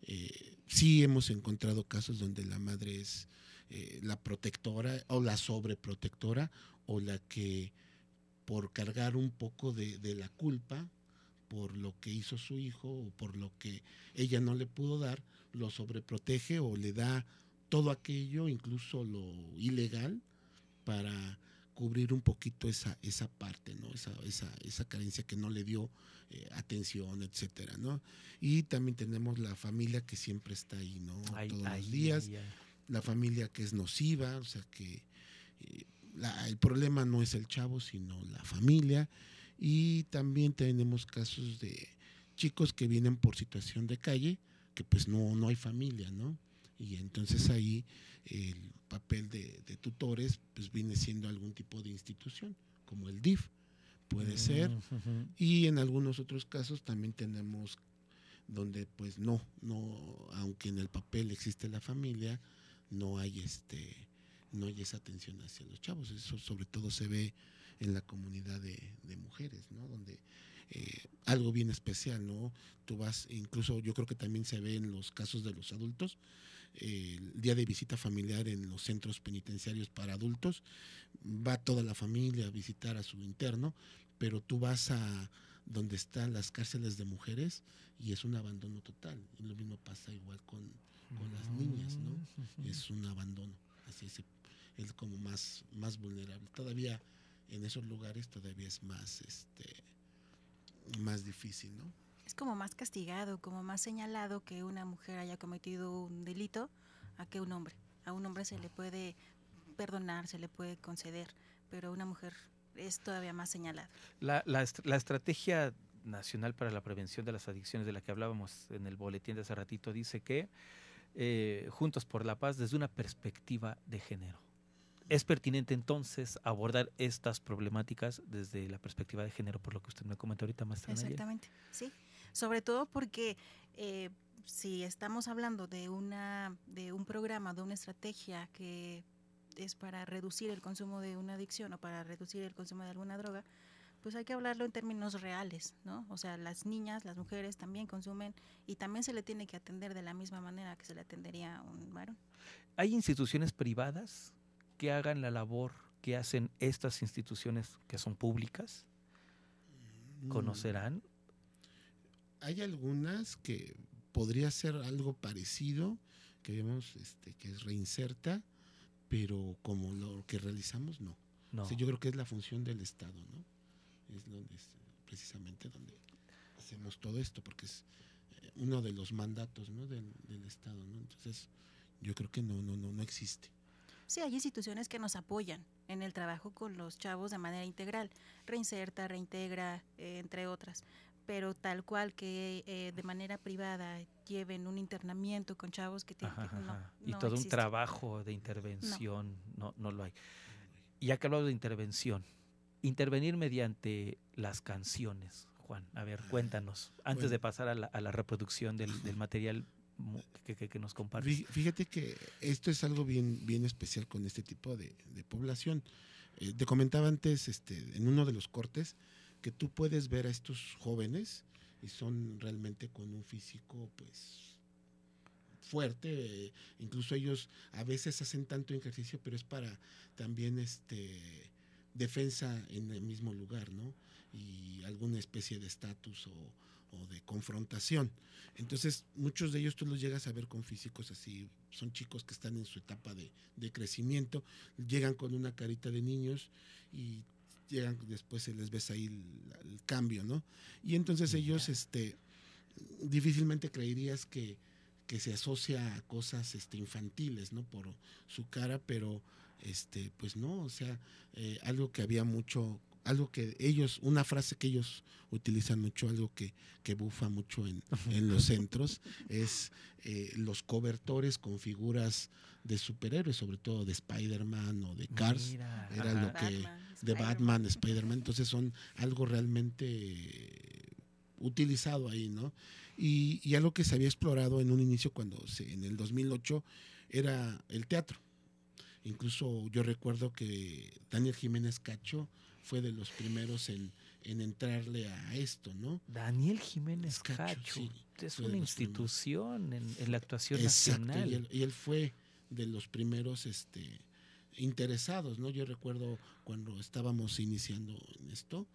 Eh, sí hemos encontrado casos donde la madre es eh, la protectora o la sobreprotectora o la que por cargar un poco de, de la culpa por lo que hizo su hijo o por lo que ella no le pudo dar, lo sobreprotege o le da todo aquello, incluso lo ilegal, para cubrir un poquito esa, esa parte, ¿no? Esa, esa, esa carencia que no le dio eh, atención, etcétera, ¿no? Y también tenemos la familia que siempre está ahí, ¿no? Ay, Todos ay, los días, ay, la familia que es nociva, o sea que eh, la- el problema no es el chavo, sino la familia. Y también tenemos casos de chicos que vienen por situación de calle, que pues no, no hay familia, ¿no? Y entonces ahí el papel de, de tutores pues viene siendo algún tipo de institución, como el DIF, puede ser. Mm, ujú. Y en algunos otros casos también tenemos donde pues no, no, aunque en el papel existe la familia, no hay este, no hay esa atención hacia los chavos. Eso sobre todo se ve en la comunidad de, de mujeres, ¿no? Donde eh, algo bien especial, ¿no? Tú vas, incluso yo creo que también se ve en los casos de los adultos, eh, el día de visita familiar en los centros penitenciarios para adultos, va toda la familia a visitar a su interno, pero tú vas a donde están las cárceles de mujeres y es un abandono total. Y lo mismo pasa igual con, con las niñas, ¿no? Ujú. Es un abandono, así es, es como más, más vulnerable. Todavía en esos lugares todavía es más, este, más difícil, ¿no? Es como más castigado, como más señalado que una mujer haya cometido un delito a que un hombre. A un hombre se le puede perdonar, se le puede conceder, pero a una mujer es todavía más señalado. La, la est- la estrategia nacional para la prevención de las adicciones de la que hablábamos en el boletín de hace ratito dice que eh, Juntos por la Paz desde una perspectiva de género. es pertinente entonces abordar estas problemáticas desde la perspectiva de género, por lo que usted me comentó ahorita, maestra. Exactamente, sí. Sobre todo porque eh, si estamos hablando de, una, de un programa, de una estrategia que es para reducir el consumo de una adicción o para reducir el consumo de alguna droga, pues hay que hablarlo en términos reales, ¿no? O sea, las niñas, las mujeres también consumen y también se le tiene que atender de la misma manera que se le atendería a un varón. ¿Hay instituciones privadas que hagan la labor que hacen estas instituciones que son públicas? Mm. ¿Conocerán? Hay algunas que podría ser algo parecido, que vemos este, que es reinserta, pero como lo que realizamos, no. yo creo que es la función del Estado, ¿no? Es donde precisamente donde hacemos todo esto, porque es eh, uno de los mandatos ¿no? del, del Estado, ¿no? Entonces, yo creo que no, no, no, no existe. Sí, hay instituciones que nos apoyan en el trabajo con los chavos de manera integral, reinserta, reintegra, eh, entre otras pero tal cual que eh, de manera privada lleven un internamiento con chavos que tienen y todo un trabajo de intervención no. no. lo hay ya que hablado de intervención intervenir mediante las canciones Juan a ver cuéntanos antes de pasar a la, reproducción del, material que, nos compartes. Fíjate que esto es algo bien, bien especial con este tipo de, población. Eh, te comentaba antes, este, en uno de los cortes, que tú puedes ver a estos jóvenes y son realmente con un físico pues fuerte, incluso ellos a veces hacen tanto ejercicio, pero es para también este defensa en el mismo lugar, ¿no? Y alguna especie de estatus o, de confrontación. Entonces, muchos de ellos tú los llegas a ver con físicos así, son chicos que están en su etapa de, de crecimiento, llegan con una carita de niños y llegan, después se les ves ahí el, cambio, ¿no? Y entonces ellos, este, difícilmente creerías que, que se asocia a cosas este, infantiles, ¿no? Por su cara, pero, este, pues no, o sea, eh, algo que había mucho, algo que ellos, una frase que ellos utilizan mucho, algo que, que bufa mucho en, en los centros, es eh, los cobertores con figuras de superhéroes, sobre todo de Spider-Man o de Cars, era lo que de Batman, Spider-Man, entonces son algo realmente utilizado ahí, ¿no? Y, y, algo que se había explorado en un inicio cuando se, en el 2008 era el teatro. Incluso yo recuerdo que Daniel Jiménez Cacho fue de los primeros en, en entrarle a esto, ¿no? Daniel Jiménez Cacho, es una institución en, en, la actuación nacional. Y él, y él, fue de los primeros este, interesados, ¿no? Yo recuerdo cuando estábamos iniciando en esto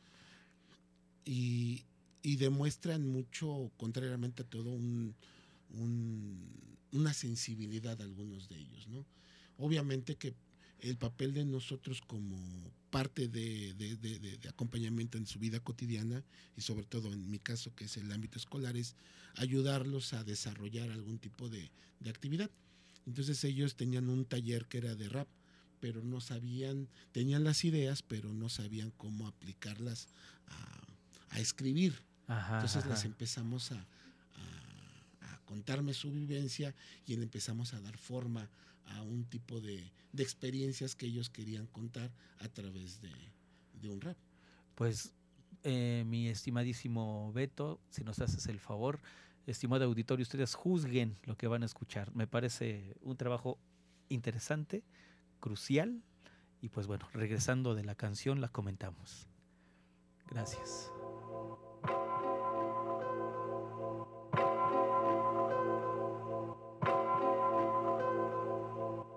y, demuestran mucho, contrariamente a todo, un, una sensibilidad algunos de ellos, ¿no? Obviamente que el papel de nosotros como parte de, acompañamiento en su vida cotidiana y sobre todo en mi caso que es el ámbito escolar es ayudarlos a desarrollar algún tipo de, actividad. Entonces ellos tenían un taller que era de rap pero no sabían, tenían las ideas, pero no sabían cómo aplicarlas a, escribir. Entonces las empezamos a, contarme su vivencia y le empezamos a dar forma a un tipo de, experiencias que ellos querían contar a través de, un rap. Pues eh, mi estimadísimo Beto, si nos haces el favor, estimado auditorio, ustedes juzguen lo que van a escuchar. Me parece un trabajo interesante crucial. Y pues bueno, regresando de la canción la comentamos. Gracias.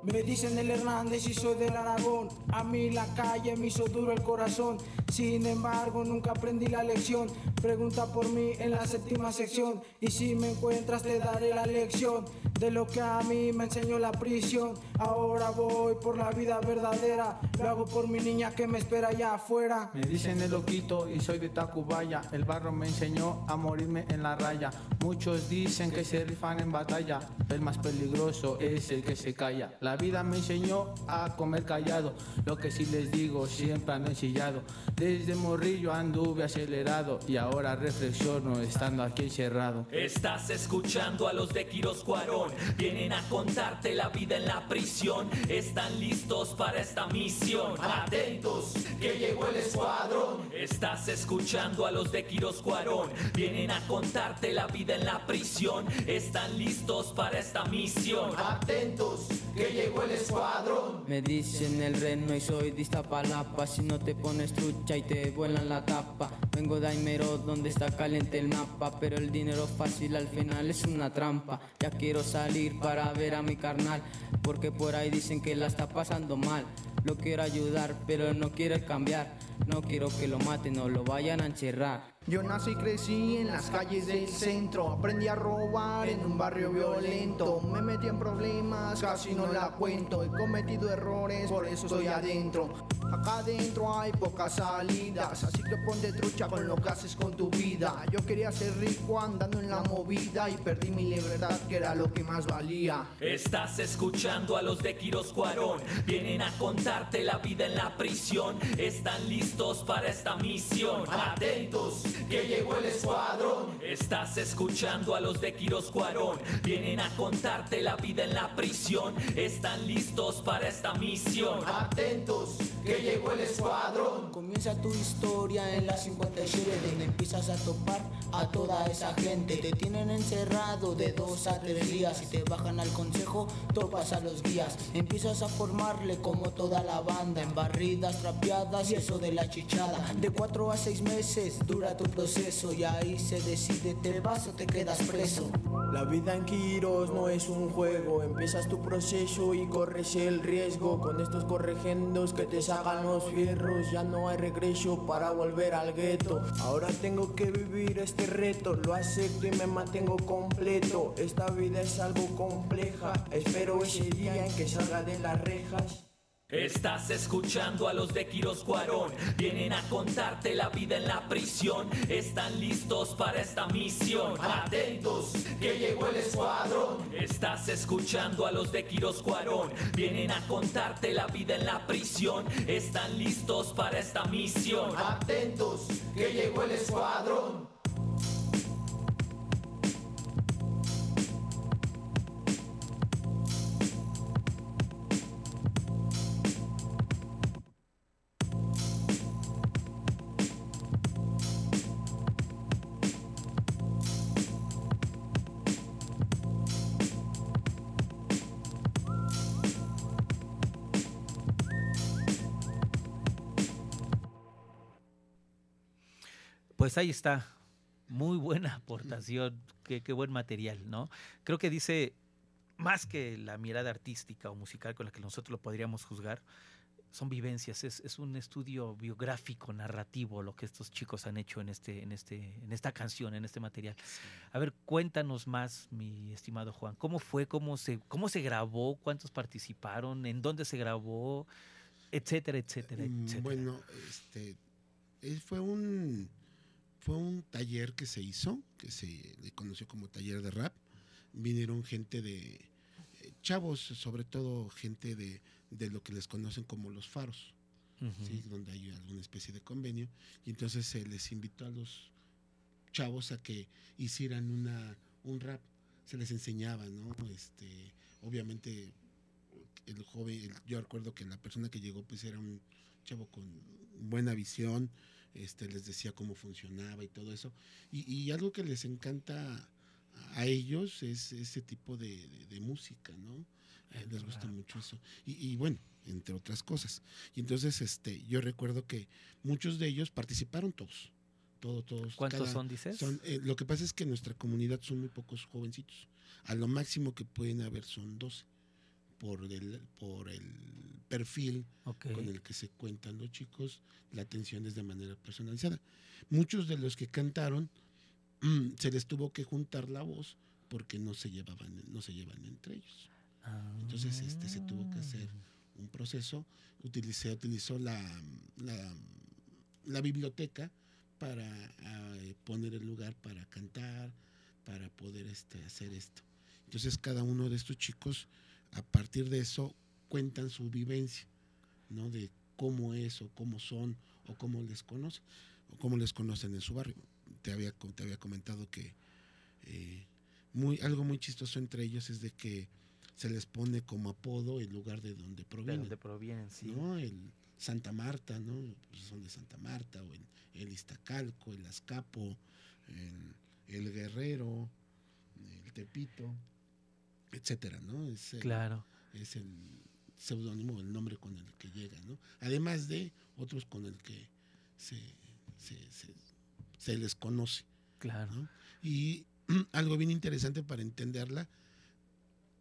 Me dicen el Hernández y soy del Aragón. A mí la calle me hizo duro el corazón. Sin embargo, nunca aprendí la lección. Pregunta por mí en la séptima sección. Y si me encuentras, te daré la lección de lo que a mí me enseñó la prisión. Ahora voy por la vida verdadera. Lo hago por mi niña que me espera allá afuera. Me dicen el loquito y soy de Tacubaya. El barro me enseñó a morirme en la raya Muchos dicen que se rifan en batalla, el más peligroso es el que se calla. La vida me enseñó a comer callado, lo que sí les digo siempre ando ensillado. Desde morrillo anduve acelerado y ahora reflexiono estando aquí encerrado. Estás escuchando a los de Quiros Cuarón, vienen a contarte la vida en la prisión. Están listos para esta misión. Atentos, que llegó el escuadrón. Estás escuchando a los de Quiros Cuarón, vienen a contarte la vida en la prisión. Están listos para esta misión. Atentos, que llegó el escuadrón. Me dicen el reno y soy de Iztapalapa Si no te pones trucha y te vuelan la tapa Vengo de Aimero donde está caliente el mapa Pero el dinero fácil al final es una trampa Ya quiero salir para ver a mi carnal Porque por ahí dicen que la está pasando mal. Lo quiero ayudar pero no quiere cambiar. No quiero que lo maten o lo vayan a encerrar yo nací y crecí en las calles del centro, aprendí a robar en un barrio violento, me metí en problemas, casi no la cuento, he cometido errores, por eso estoy adentro. Acá adentro hay pocas salidas, así que ponte trucha con lo que haces con tu vida. Yo quería ser rico andando en la movida y perdí mi libertad, que era lo que más valía. Estás escuchando a los de Quiros Cuarón, vienen a contarte la vida en la prisión. Están listos para esta misión. Atentos, que llegó el escuadrón. Estás escuchando a los de Quiros Cuarón, vienen a contarte la vida en la prisión. Están listos para esta misión. Atentos, que llegó el escuadrón. Comienza tu historia en la 57 donde empiezas a topar a toda esa gente. Te tienen encerrado de dos a tres días y te bajan al consejo, topas a los guías. Empiezas a formarle como toda la banda en barridas, trapeadas y eso de la chichada. De cuatro a seis meses dura tu proceso y ahí se decide te vas o te quedas preso. La vida en Quiros no es un juego, empiezas tu proceso y corres el riesgo con estos corregendos que te sacan los fierros, ya no hay regreso para volver al gueto. Ahora tengo que vivir este reto, lo acepto y me mantengo completo. Esta vida es algo compleja, espero ese día en que salga de las rejas. Estás escuchando a los de Quiros Cuarón, vienen a contarte la vida en la prisión. Están listos para esta misión. Atentos, que llegó el escuadrón. Estás escuchando a los de Quiros Cuarón, vienen a contarte la vida en la prisión. Están listos para esta misión. Atentos, que llegó el escuadrón. Pues ahí está. Muy buena aportación, qué, qué, buen material, ¿no? Creo que dice más que la mirada artística o musical con la que nosotros lo podríamos juzgar, son vivencias, es, es, un estudio biográfico, narrativo, lo que estos chicos han hecho en, este, en, este, en esta canción, en este material. Sí. A ver, cuéntanos más, mi estimado Juan, ¿cómo fue, cómo se, cómo se grabó, cuántos participaron, en dónde se grabó, etcétera, etcétera, etcétera? Bueno, este, fue un fue un taller que se hizo, que se le conoció como taller de rap. Vinieron gente de eh, chavos, sobre todo gente de, de, lo que les conocen como los faros, uh -huh. ¿sí? donde hay alguna especie de convenio. Y entonces se les invitó a los chavos a que hicieran una, un rap. Se les enseñaba, ¿no? Este, obviamente, el joven, el, yo recuerdo que la persona que llegó, pues era un chavo con buena visión, este, les decía cómo funcionaba y todo eso. Y, y, algo que les encanta a ellos es ese tipo de, de, de música, ¿no? Eh, les gusta mucho eso. Y, y, bueno, entre otras cosas. Y entonces este, yo recuerdo que muchos de ellos participaron todos. Todo, todos. ¿Cuántos cada, son, dices? Son, eh, lo que pasa es que en nuestra comunidad son muy pocos jovencitos. A lo máximo que pueden haber son 12 por el, por el perfil okay. con el que se cuentan los chicos, la atención es de manera personalizada. Muchos de los que cantaron se les tuvo que juntar la voz porque no se llevaban, no se llevan entre ellos. Ah. Entonces este, se tuvo que hacer un proceso, utilicé, utilizó la, la, la biblioteca para uh, poner el lugar para cantar, para poder este, hacer esto. Entonces cada uno de estos chicos, a partir de eso, cuentan su vivencia, ¿no? De cómo es o cómo son o cómo les conocen o cómo les conocen en su barrio. Te había, te había comentado que eh, muy, algo muy chistoso entre ellos es de que se les pone como apodo el lugar de donde De provienen. donde provienen, sí. ¿no? El Santa Marta, ¿no? Pues son de Santa Marta, o el, el Iztacalco, el Azcapo, el, el Guerrero, el Tepito, etcétera, ¿no? Es el, Claro. es el seudónimo, el nombre con el que llega, ¿no? Además de otros con el que se, se, se- se les conoce. Claro. ¿no? Y algo bien interesante para entenderla,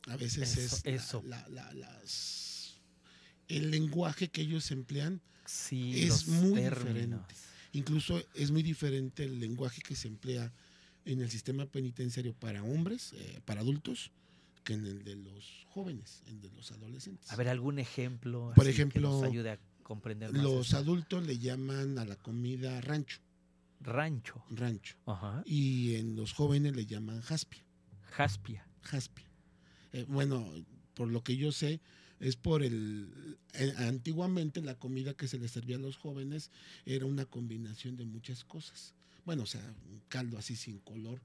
a veces Eso, es eso. la- la- las, el lenguaje que ellos emplean, Sí, Es muy términos. diferente. incluso es muy diferente el lenguaje que se emplea en el sistema penitenciario para hombres, eh, para adultos, que en el de los jóvenes, en el de los adolescentes. A ver, algún ejemplo. Por así que ejemplo, nos ayude a comprender más los adultos le llaman a la comida rancho, Rancho. rancho, Ajá. y en los jóvenes le llaman jaspia. Jaspia. Jaspia. Eh, bueno, por lo que yo sé, es por el... eh, antiguamente la comida que se les servía a los jóvenes era una combinación de muchas cosas. Bueno, o sea, un caldo así sin color,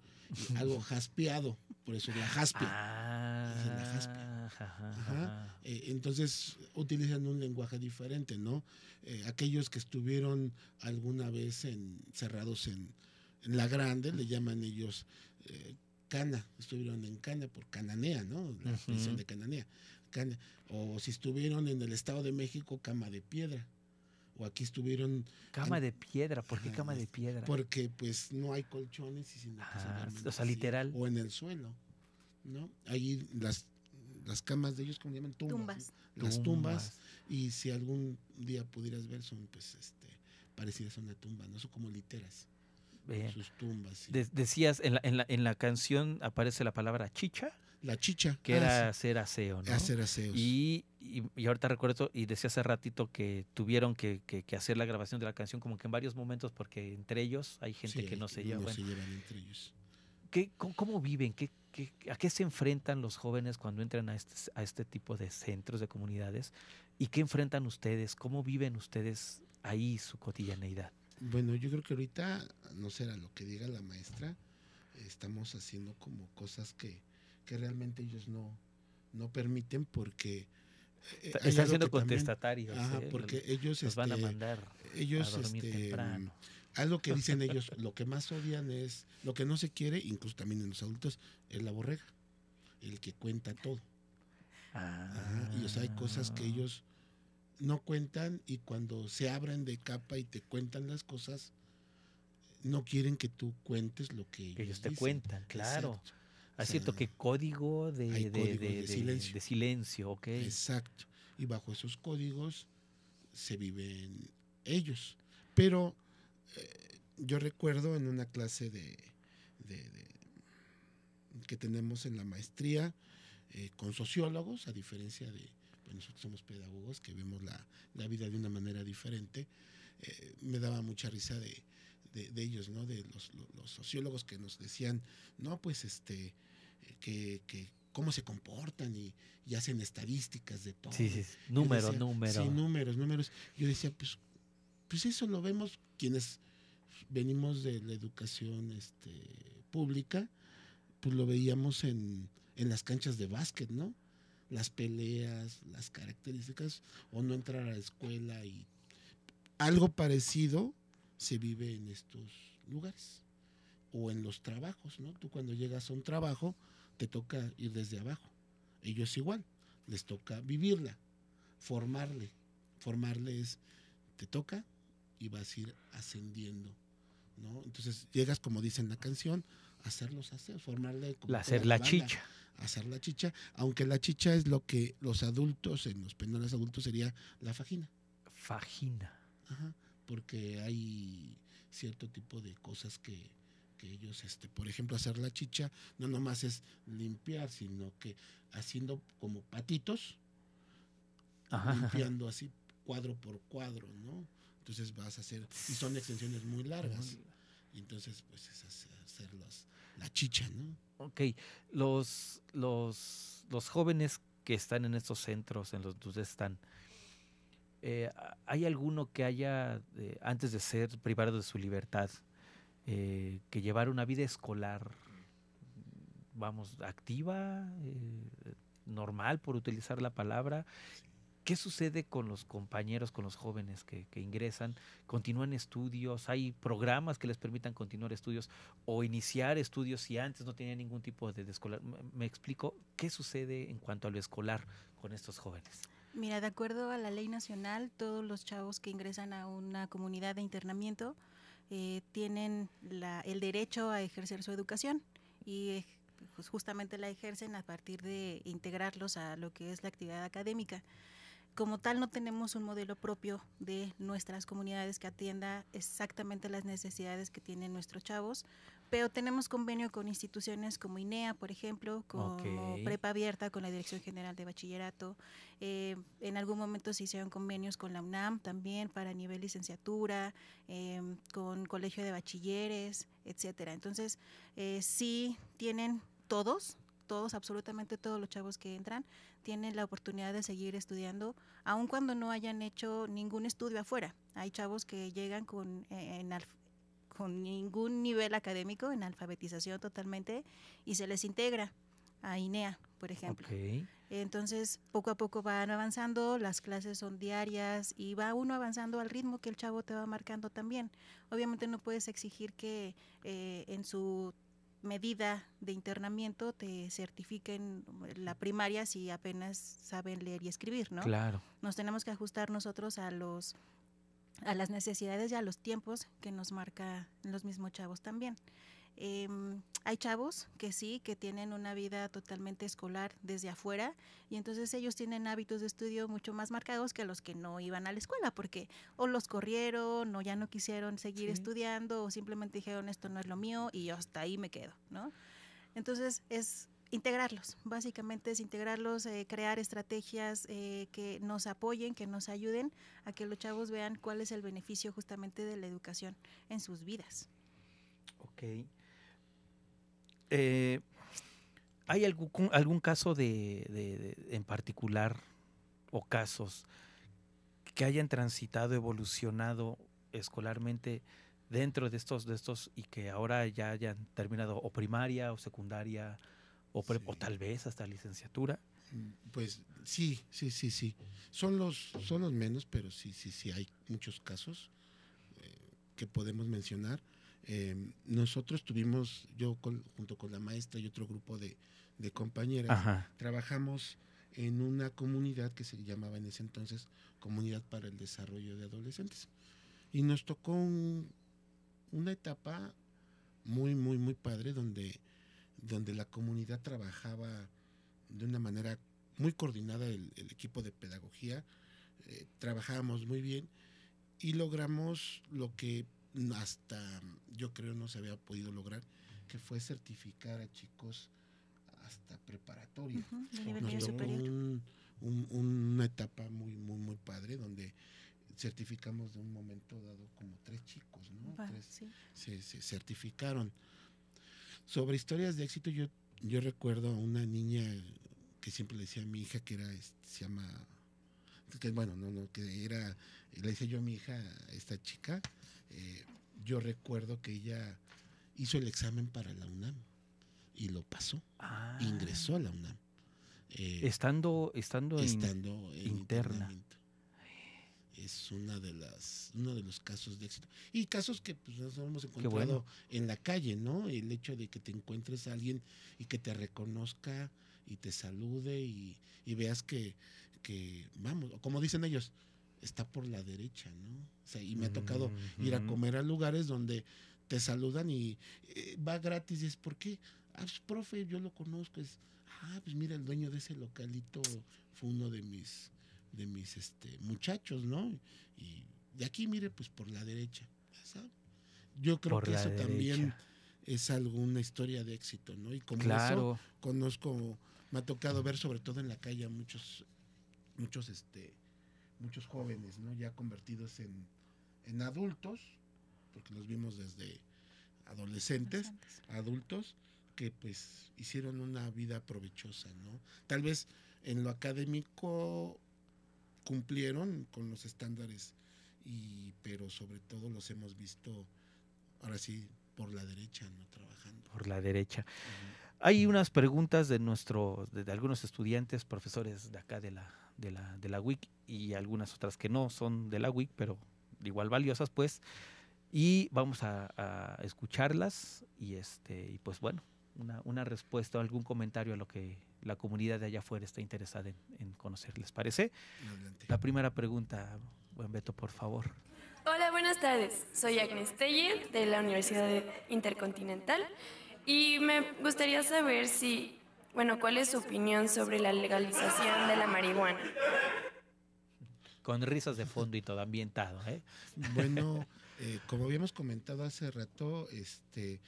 y algo jaspeado, por eso es la jaspia. Ah, es la jaspia. ajá, Ajá. ajá. Eh, entonces utilizan un lenguaje diferente, ¿no? Eh, aquellos que estuvieron alguna vez encerrados en, en la grande, le llaman ellos eh, cana, estuvieron en cana por cananea, ¿no? La prisión de cananea. Cana. O si estuvieron en el Estado de México, cama de piedra. O aquí estuvieron Cama en- de piedra. ¿Por qué Ajá, cama de es- piedra? porque pues no hay colchones y sino que se Ah, o sea, así, literal. o en el suelo, ¿no? Ahí las las camas de ellos como llaman tumbas, Tumbas. ¿no? las tumbas y si algún día pudieras ver son pues este parecidas a una tumba, no son como literas, Bien. sus tumbas. sí. De- decías, en la, en, la, en la canción aparece la palabra chicha, la chicha, que ah, era sí, hacer aseo, ¿no? hacer aseos. Y, y, y ahorita recuerdo, y decía hace ratito que tuvieron que, que- que hacer la grabación de la canción como que en varios momentos, porque entre ellos hay gente Sí, que no se no lleva. Bueno, se llevan entre ellos. ¿qué- cómo, cómo viven? ¿Qué, qué- a qué se enfrentan los jóvenes cuando entran a este, a este tipo de centros, de comunidades? ¿Y qué enfrentan ustedes? ¿Cómo viven ustedes ahí su cotidianeidad? Bueno, yo creo que ahorita, no será lo que diga la maestra, estamos haciendo como cosas que, que realmente ellos no, no permiten porque... eh, Están siendo también-. Ajá, ¿eh? porque ellos, Los van a este, mandar ellos, a dormir este, temprano. algo que dicen ellos, lo que más odian es, lo que no se quiere, incluso también en los adultos, es la borrega, el que cuenta todo. Ajá, y o sea, hay cosas que Ah. ellos no cuentan y cuando se abren de capa y te cuentan las cosas, no quieren que tú cuentes lo que ellos, te dicen. cuentan, claro. Exacto, Hay sea, cierto que código de, silencio. de silencio, ok. exacto. Y bajo esos códigos se viven ellos. Pero eh, yo recuerdo en una clase de, que tenemos en la maestría eh, con sociólogos, a diferencia de pues nosotros somos pedagogos que vemos la, la vida de una manera diferente, eh, me daba mucha risa de, de- de ellos, ¿no? De los, sociólogos que nos decían, no, pues este, eh, que, que cómo se comportan y, y hacen estadísticas de todo. Sí, sí, decía, número. Sí, números, números. Yo decía, pues, pues eso lo vemos quienes venimos de la educación este, pública, pues lo veíamos en, en las canchas de básquet, ¿no? Las peleas, las características, o no entrar a la escuela y algo parecido se vive en estos lugares o en los trabajos, ¿no? Tú cuando llegas a un trabajo te toca ir desde abajo. Ellos igual, les toca vivirla, formarle. Formarle es, te toca y vas a ir ascendiendo, ¿no? Entonces llegas, como dice en la canción, a hacerlos hacer, formarle como La- toda hacer la chicha. hacer la chicha, aunque la chicha es lo que los adultos, en los penales adultos sería la fajina. Fajina. Ajá, porque hay cierto tipo de cosas que, que ellos, este, por ejemplo, hacer la chicha, no nomás es limpiar, sino que haciendo como patitos, Ajá. limpiando así cuadro por cuadro, ¿no? Entonces vas a hacer, y son extensiones muy largas, y entonces pues es hacer, las, la chicha, ¿no? Ok, los, los, los jóvenes que están en estos centros, en los ustedes están, eh, ¿hay alguno que haya, antes de ser privado de su libertad, eh, que llevar una vida escolar, vamos, activa, eh, normal, por utilizar la palabra? ¿Qué sucede con los compañeros, con los jóvenes que, ingresan? ¿Continúan estudios? ¿Hay programas que les permitan continuar estudios o iniciar estudios si antes no tenían ningún tipo de, de escolar? Me, me, explico, ¿qué sucede en cuanto a lo escolar con estos jóvenes? Mira, de acuerdo a la ley nacional, todos los chavos que ingresan a una comunidad de internamiento eh, tienen la, el derecho a ejercer su educación y pues justamente la ejercen a partir de integrarlos a lo que es la actividad académica. Como tal no tenemos un modelo propio de nuestras comunidades que atienda exactamente las necesidades que tienen nuestros chavos, pero tenemos convenio con instituciones como INEA, por ejemplo, como okay. Prepa Abierta, con la Dirección General de Bachillerato. Eh, en algún momento se hicieron convenios con la UNAM también para nivel licenciatura, eh, con Colegio de Bachilleres, etcétera. Entonces, eh, sí tienen todos todos, absolutamente todos los chavos que entran, tienen la oportunidad de seguir estudiando, aun cuando no hayan hecho ningún estudio afuera. Hay chavos que llegan con, eh, en, con ningún nivel académico, en alfabetización totalmente, y se les integra a INEA, por ejemplo. Okay. Entonces, poco a poco van avanzando, las clases son diarias y va uno avanzando al ritmo que el chavo te va marcando también. Obviamente no puedes exigir que eh, en su medida de internamiento te certifiquen la primaria si apenas saben leer y escribir, ¿no? Claro. Nos tenemos que ajustar nosotros a los a las necesidades y a los tiempos que nos marca los mismos chavos también. Eh, hay chavos que sí, que tienen una vida totalmente escolar desde afuera y entonces ellos tienen hábitos de estudio mucho más marcados que los que no iban a la escuela porque o los corrieron o ya no quisieron seguir sí. estudiando o simplemente dijeron esto no es lo mío y yo hasta ahí me quedo, ¿no? Entonces es integrarlos, básicamente es integrarlos, eh, crear estrategias eh, que nos apoyen, que nos ayuden a que los chavos vean cuál es el beneficio justamente de la educación en sus vidas. Ok. Eh, ¿Hay algún, algún caso de, en particular o casos que hayan transitado, evolucionado escolarmente dentro de estos, de estos y que ahora ya hayan terminado o primaria o secundaria o, sí. o tal vez hasta licenciatura? Pues sí, sí, sí, sí. Son los, son los menos, pero sí, sí, sí, hay muchos casos eh, que podemos mencionar. Eh, nosotros tuvimos, yo con, junto con la maestra y otro grupo de, de compañeras, Ajá. trabajamos en una comunidad que se llamaba en ese entonces Comunidad para el Desarrollo de Adolescentes. Y nos tocó un, una etapa muy, muy, muy padre donde, donde la comunidad trabajaba de una manera muy coordinada, el, el equipo de pedagogía, eh, trabajábamos muy bien y logramos lo que hasta yo creo no se había podido lograr, que fue certificar a chicos hasta preparatoria. Uh -huh, Nos. Un, un, una etapa muy, muy, muy padre donde certificamos de un momento dado como tres chicos, ¿no? Tres, sí. se, se, certificaron. Sobre historias de éxito, yo, yo recuerdo a una niña que siempre le decía a mi hija que era, se llama, que bueno, no, no, que era, le decía yo a mi hija, a esta chica, eh, yo recuerdo que ella hizo el examen para la UNAM y lo pasó, ah. ingresó a la UNAM. Eh, estando estando, estando en, interna. Es una de las uno de los casos de éxito. Y casos que pues, nos hemos encontrado bueno. en la calle, ¿no? El hecho de que te encuentres a alguien y que te reconozca y te salude y, y veas que, que, vamos, como dicen ellos, está por la derecha, ¿no? O sea, y me ha tocado mm -hmm. ir a comer a lugares donde te saludan y eh, va gratis y es ¿por qué? Ah, pues, profe, yo lo conozco, es, ah, pues mira, el dueño de ese localito fue uno de mis, de mis este, muchachos, ¿no? Y de aquí, mire, pues por la derecha, ¿sabes? Yo creo por que eso derecha. también es alguna historia de éxito, ¿no? Y como claro. eso conozco, me ha tocado ver sobre todo en la calle a muchos, muchos, este, muchos jóvenes, ¿no? Ya convertidos en, en adultos, porque los vimos desde adolescentes, adultos, que pues hicieron una vida provechosa, ¿no? Tal vez en lo académico cumplieron con los estándares y pero sobre todo los hemos visto ahora sí por la derecha no trabajando. Por la derecha. Hay unas preguntas de nuestro de, algunos estudiantes profesores de acá de la de la de la WIC y algunas otras que no son de la WIC pero igual valiosas pues. Y vamos a, a escucharlas y este y pues bueno una, una respuesta o algún comentario a lo que la comunidad de allá afuera está interesada en, en conocer. ¿Les parece? Adelante. La primera pregunta, buen Beto, por favor. Hola, buenas tardes. Soy Agnes Teller de la Universidad Intercontinental y me gustaría saber si, bueno, cuál es su opinión sobre la legalización de la marihuana. Con risas de fondo y todo ambientado, ¿eh? Bueno, eh, como habíamos comentado hace rato, este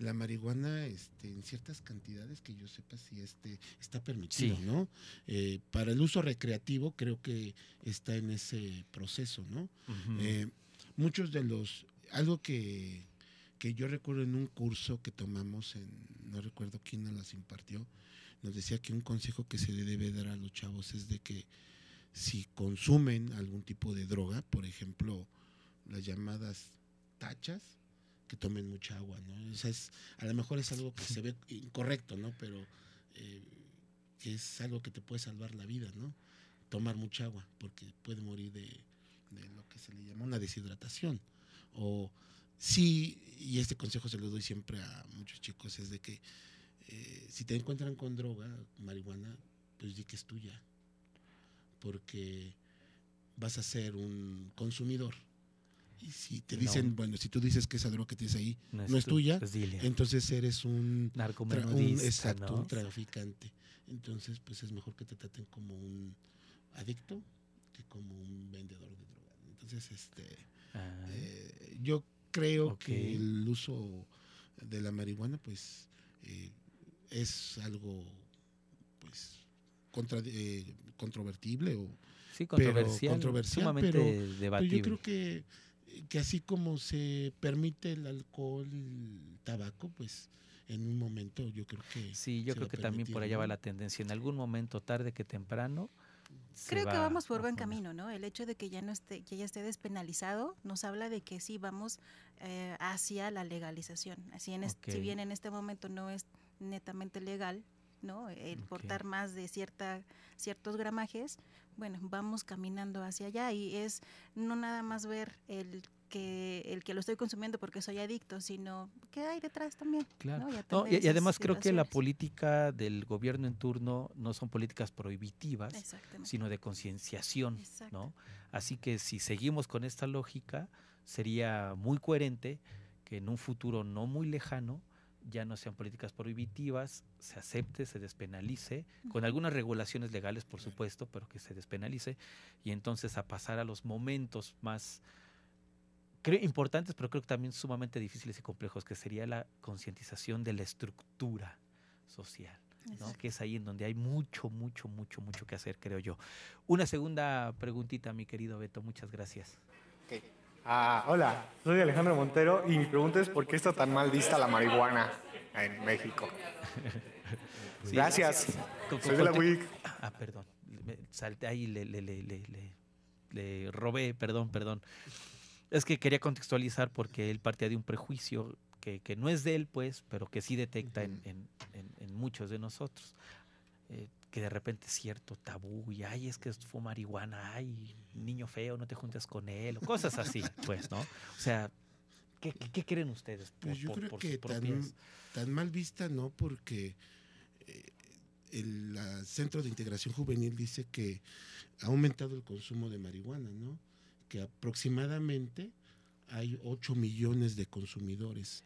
la marihuana este, en ciertas cantidades que yo sepa si este, está permitido, Sí. ¿no? Eh, para el uso recreativo creo que está en ese proceso, ¿no? Eh, muchos de los, algo que, que yo recuerdo en un curso que tomamos, en, no recuerdo quién nos las impartió, nos decía que un consejo que se le debe dar a los chavos es de que si consumen algún tipo de droga, por ejemplo, las llamadas tachas, que tomen mucha agua, ¿no? O sea, es, a lo mejor es algo que se ve incorrecto, ¿no? Pero eh, que es algo que te puede salvar la vida, ¿no? Tomar mucha agua, porque puede morir de, de lo que se le llama una deshidratación. O sí, y este consejo se lo doy siempre a muchos chicos, es de que eh, si te encuentran con droga, marihuana, pues di que es tuya, porque vas a ser un consumidor. Y si te No. dicen, bueno, si tú dices que esa droga que tienes ahí No no es, es tu- tuya, es entonces eres un, un- exacto, ¿no? un traficante. Entonces, pues es mejor que te traten como un adicto que como un vendedor de droga. Entonces, este, Ah, eh, yo creo que el uso de la marihuana, pues, eh, es algo, pues, contra, eh, controvertible o sí, pero controversial, controversial, sumamente pero- pero debatible. yo creo que, que así como se permite el alcohol y el tabaco, pues en un momento yo creo que... Sí, yo creo que también por allá va la tendencia. En algún momento, tarde que temprano. Creo que va vamos por buen camino, ¿no? El hecho de que ya no esté, que ya esté despenalizado, nos habla de que sí vamos eh, hacia la legalización. Así en es- Ok. si bien en este momento no es netamente legal, ¿no? El portar más de cierta ciertos gramajes, bueno, vamos caminando hacia allá y es no nada más ver el que el que lo estoy consumiendo porque soy adicto, sino qué hay detrás también. Claro. ¿no? Y No, y, además creo que la política del gobierno en turno no son políticas prohibitivas, sino de concienciación. ¿no? Así que si seguimos con esta lógica, sería muy coherente que en un futuro no muy lejano ya no sean políticas prohibitivas, se acepte, se despenalice, con algunas regulaciones legales, por supuesto, pero que se despenalice, y entonces a pasar a los momentos más creo importantes, pero creo que también sumamente difíciles y complejos, que sería la concientización de la estructura social. ¿no? Que es ahí en donde hay mucho, mucho, mucho, mucho que hacer, creo yo. Una segunda preguntita, mi querido Beto, muchas gracias. Ah, hola, soy Alejandro Montero y mi pregunta es ¿por qué está tan mal vista la marihuana en México? Sí. Gracias. Soy de la WIC. Ah, perdón, salté ahí, le, le, le, le, le- le robé, perdón, perdón. Es que quería contextualizar porque él partía de un prejuicio que, que no es de él, pues, pero que sí detecta en, en- en- en muchos de nosotros. Eh, que de repente es cierto tabú y ay, es que fue marihuana, ay, niño feo, no te juntes con él, o cosas así, pues, ¿no? O sea, ¿qué, qué- qué creen ustedes? Pues por- yo por- creo por que tan, tan mal vista no, porque eh, el la Centro de Integración Juvenil dice que ha aumentado el consumo de marihuana, ¿no? Que aproximadamente hay 8 millones de consumidores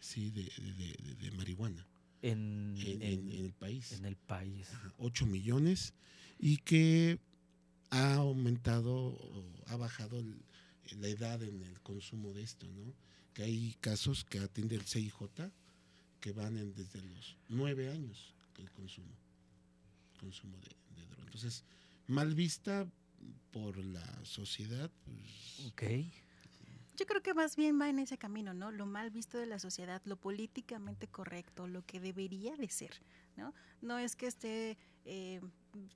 sí, de, de- de- de- de marihuana en, en, en- en el país. en el país. 8 millones y que ha aumentado ha bajado el- la edad en el consumo de esto, ¿no? Que hay casos que atiende el CIJ que van en desde los 9 años el consumo, consumo de, de droga. Entonces, mal vista por la sociedad, pues, Ok. Yo creo que más bien va en ese camino, ¿no? Lo mal visto de la sociedad, lo políticamente correcto, lo que debería de ser, ¿no? No es que esté, eh,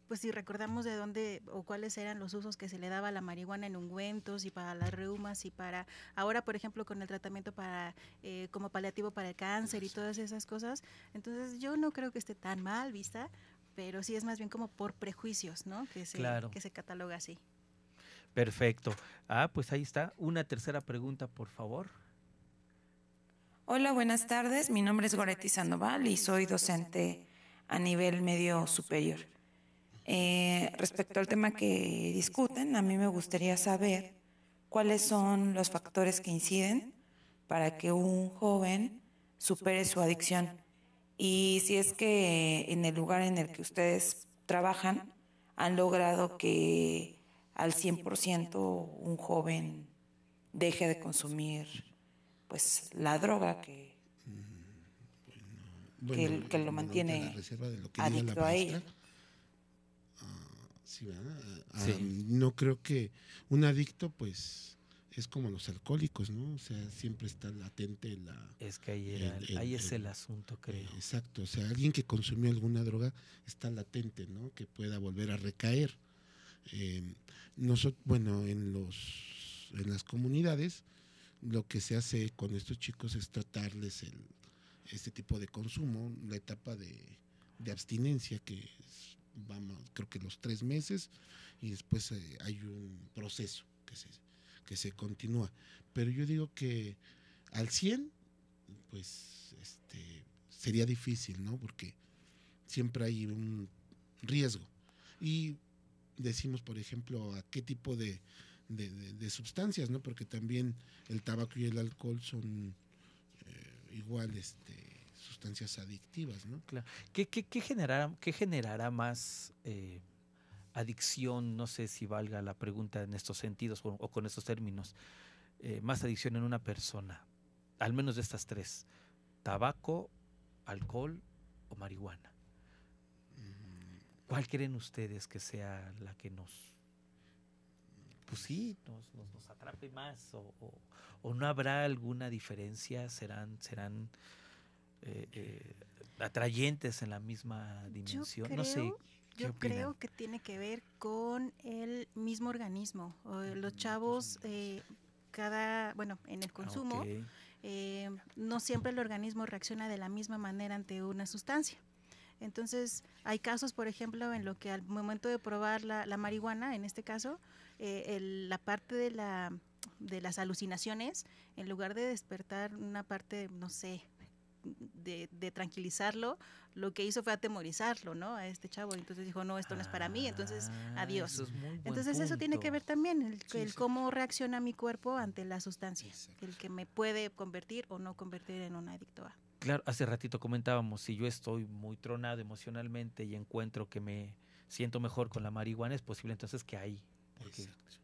pues si recordamos de dónde o cuáles eran los usos que se le daba a la marihuana en ungüentos y para las reumas y para, ahora por ejemplo con el tratamiento para, eh, como paliativo para el cáncer y todas esas cosas, entonces yo no creo que esté tan mal vista, pero sí es más bien como por prejuicios, ¿no? Que se, Claro. que se cataloga así. Perfecto. Ah, pues ahí está. Una tercera pregunta, por favor. Hola, buenas tardes. Mi nombre es Goretti Sandoval y soy docente a nivel medio superior. Eh, respecto al tema que discuten, a mí me gustaría saber cuáles son los factores que inciden para que un joven supere su adicción y si es que en el lugar en el que ustedes trabajan han logrado que al 100% un joven deje de consumir pues la droga que, que, Bueno, que lo mantiene lo que adicto a maestra, ella. ah, sí, ¿verdad? Ah, Sí. ah, no creo que un adicto, pues, es como los alcohólicos, ¿no? O sea, siempre está latente la... Es que ahí, era- el- el- ahí es el- el asunto, creo. Eh, Exacto, o sea, alguien que consumió alguna droga está latente, ¿no? Que pueda volver a recaer. Eh, noso- bueno, en los en las comunidades lo que se hace con estos chicos es tratarles el, este tipo de consumo, la etapa de, de abstinencia que es, vamos, creo que los tres meses y después eh, hay un proceso que se, que se continúa. Pero yo digo que al 100, pues este, sería difícil, ¿no? Porque siempre hay un riesgo. Y decimos, por ejemplo, a qué tipo de, de, sustancias, ¿no? Porque también el tabaco y el alcohol son eh, igual este, sustancias adictivas, ¿no? Claro. ¿Qué, qué, generará, qué generará más eh, adicción? No sé si valga la pregunta en estos sentidos o, o con estos términos. eh, más adicción en una persona, al menos de estas tres. Tabaco, alcohol o marihuana. ¿Cuál creen ustedes que sea la que nos, pues sí, nos, nos, nos atrape más? O, o- o no habrá alguna diferencia? ¿Serán, serán eh, eh, atrayentes en la misma Yo dimensión? creo, no sé. ¿qué yo opinan? creo que tiene que ver con el mismo organismo. Eh, Los chavos, eh, cada, bueno, en el Ah, consumo, eh, no siempre el organismo reacciona de la misma manera ante una sustancia. Entonces, hay casos, por ejemplo, en lo que al momento de probar la, la marihuana, en este caso, eh, el- la parte de, la, de las alucinaciones, en lugar de despertar una parte, no sé, de, de tranquilizarlo, lo que hizo fue atemorizarlo, ¿no? A este chavo. Entonces dijo, no, esto no es para mí, entonces Ah, adiós. eso es Entonces eso tiene que ver también, el, Sí, el sí. cómo reacciona mi cuerpo ante la sustancia, Exacto. el que me puede convertir o no convertir en un adicto a. Claro, hace ratito comentábamos, si yo estoy muy tronado emocionalmente y encuentro que me siento mejor con la marihuana, es posible entonces que ahí, porque Exacto.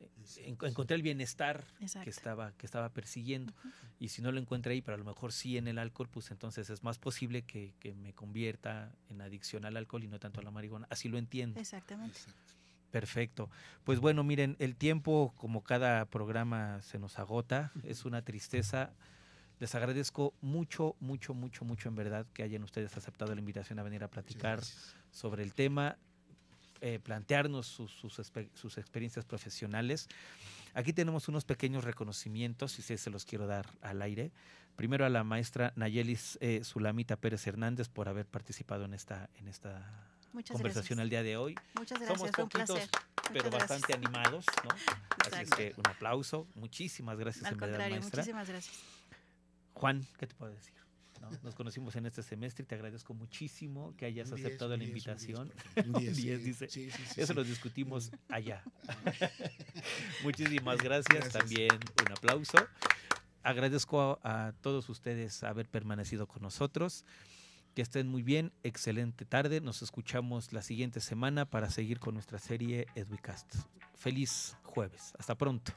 eh, Exacto, encontré el bienestar Exacto. que estaba, que estaba persiguiendo. Y si no lo encuentro ahí, pero a lo mejor sí en el alcohol, pues entonces es más posible que, que me convierta en adicción al alcohol y no tanto a la marihuana. Así lo entiendo. Exactamente. Exacto. Perfecto. Pues bueno, miren, el tiempo, como cada programa se nos agota, es una tristeza. Les agradezco mucho, mucho, mucho, mucho en verdad que hayan ustedes aceptado la invitación a venir a platicar sobre el tema, eh, plantearnos sus, sus, espe- sus experiencias profesionales. Aquí tenemos unos pequeños reconocimientos, y sí se los quiero dar al aire. Primero a la maestra Nayelis eh, Sulamita Pérez Hernández por haber participado en esta, en esta Muchas conversación gracias. al día de hoy. Muchas Somos gracias, fue un poquitos, placer. pero Muchas bastante gracias. animados, ¿no? Así es que un aplauso. Muchísimas gracias Al en verdad, maestra. muchísimas gracias. Juan, ¿qué te puedo decir? ¿No? Nos conocimos en este semestre y te agradezco muchísimo que hayas diez, aceptado la invitación. Un Un diez, diez, sí, dice. sí, sí, sí, Eso lo discutimos allá. Muchísimas gracias. Gracias. También un aplauso. Agradezco a, a todos ustedes haber permanecido con nosotros. Que estén muy bien. Excelente tarde. Nos escuchamos la siguiente semana para seguir con nuestra serie Edwicast. Feliz jueves. Hasta pronto.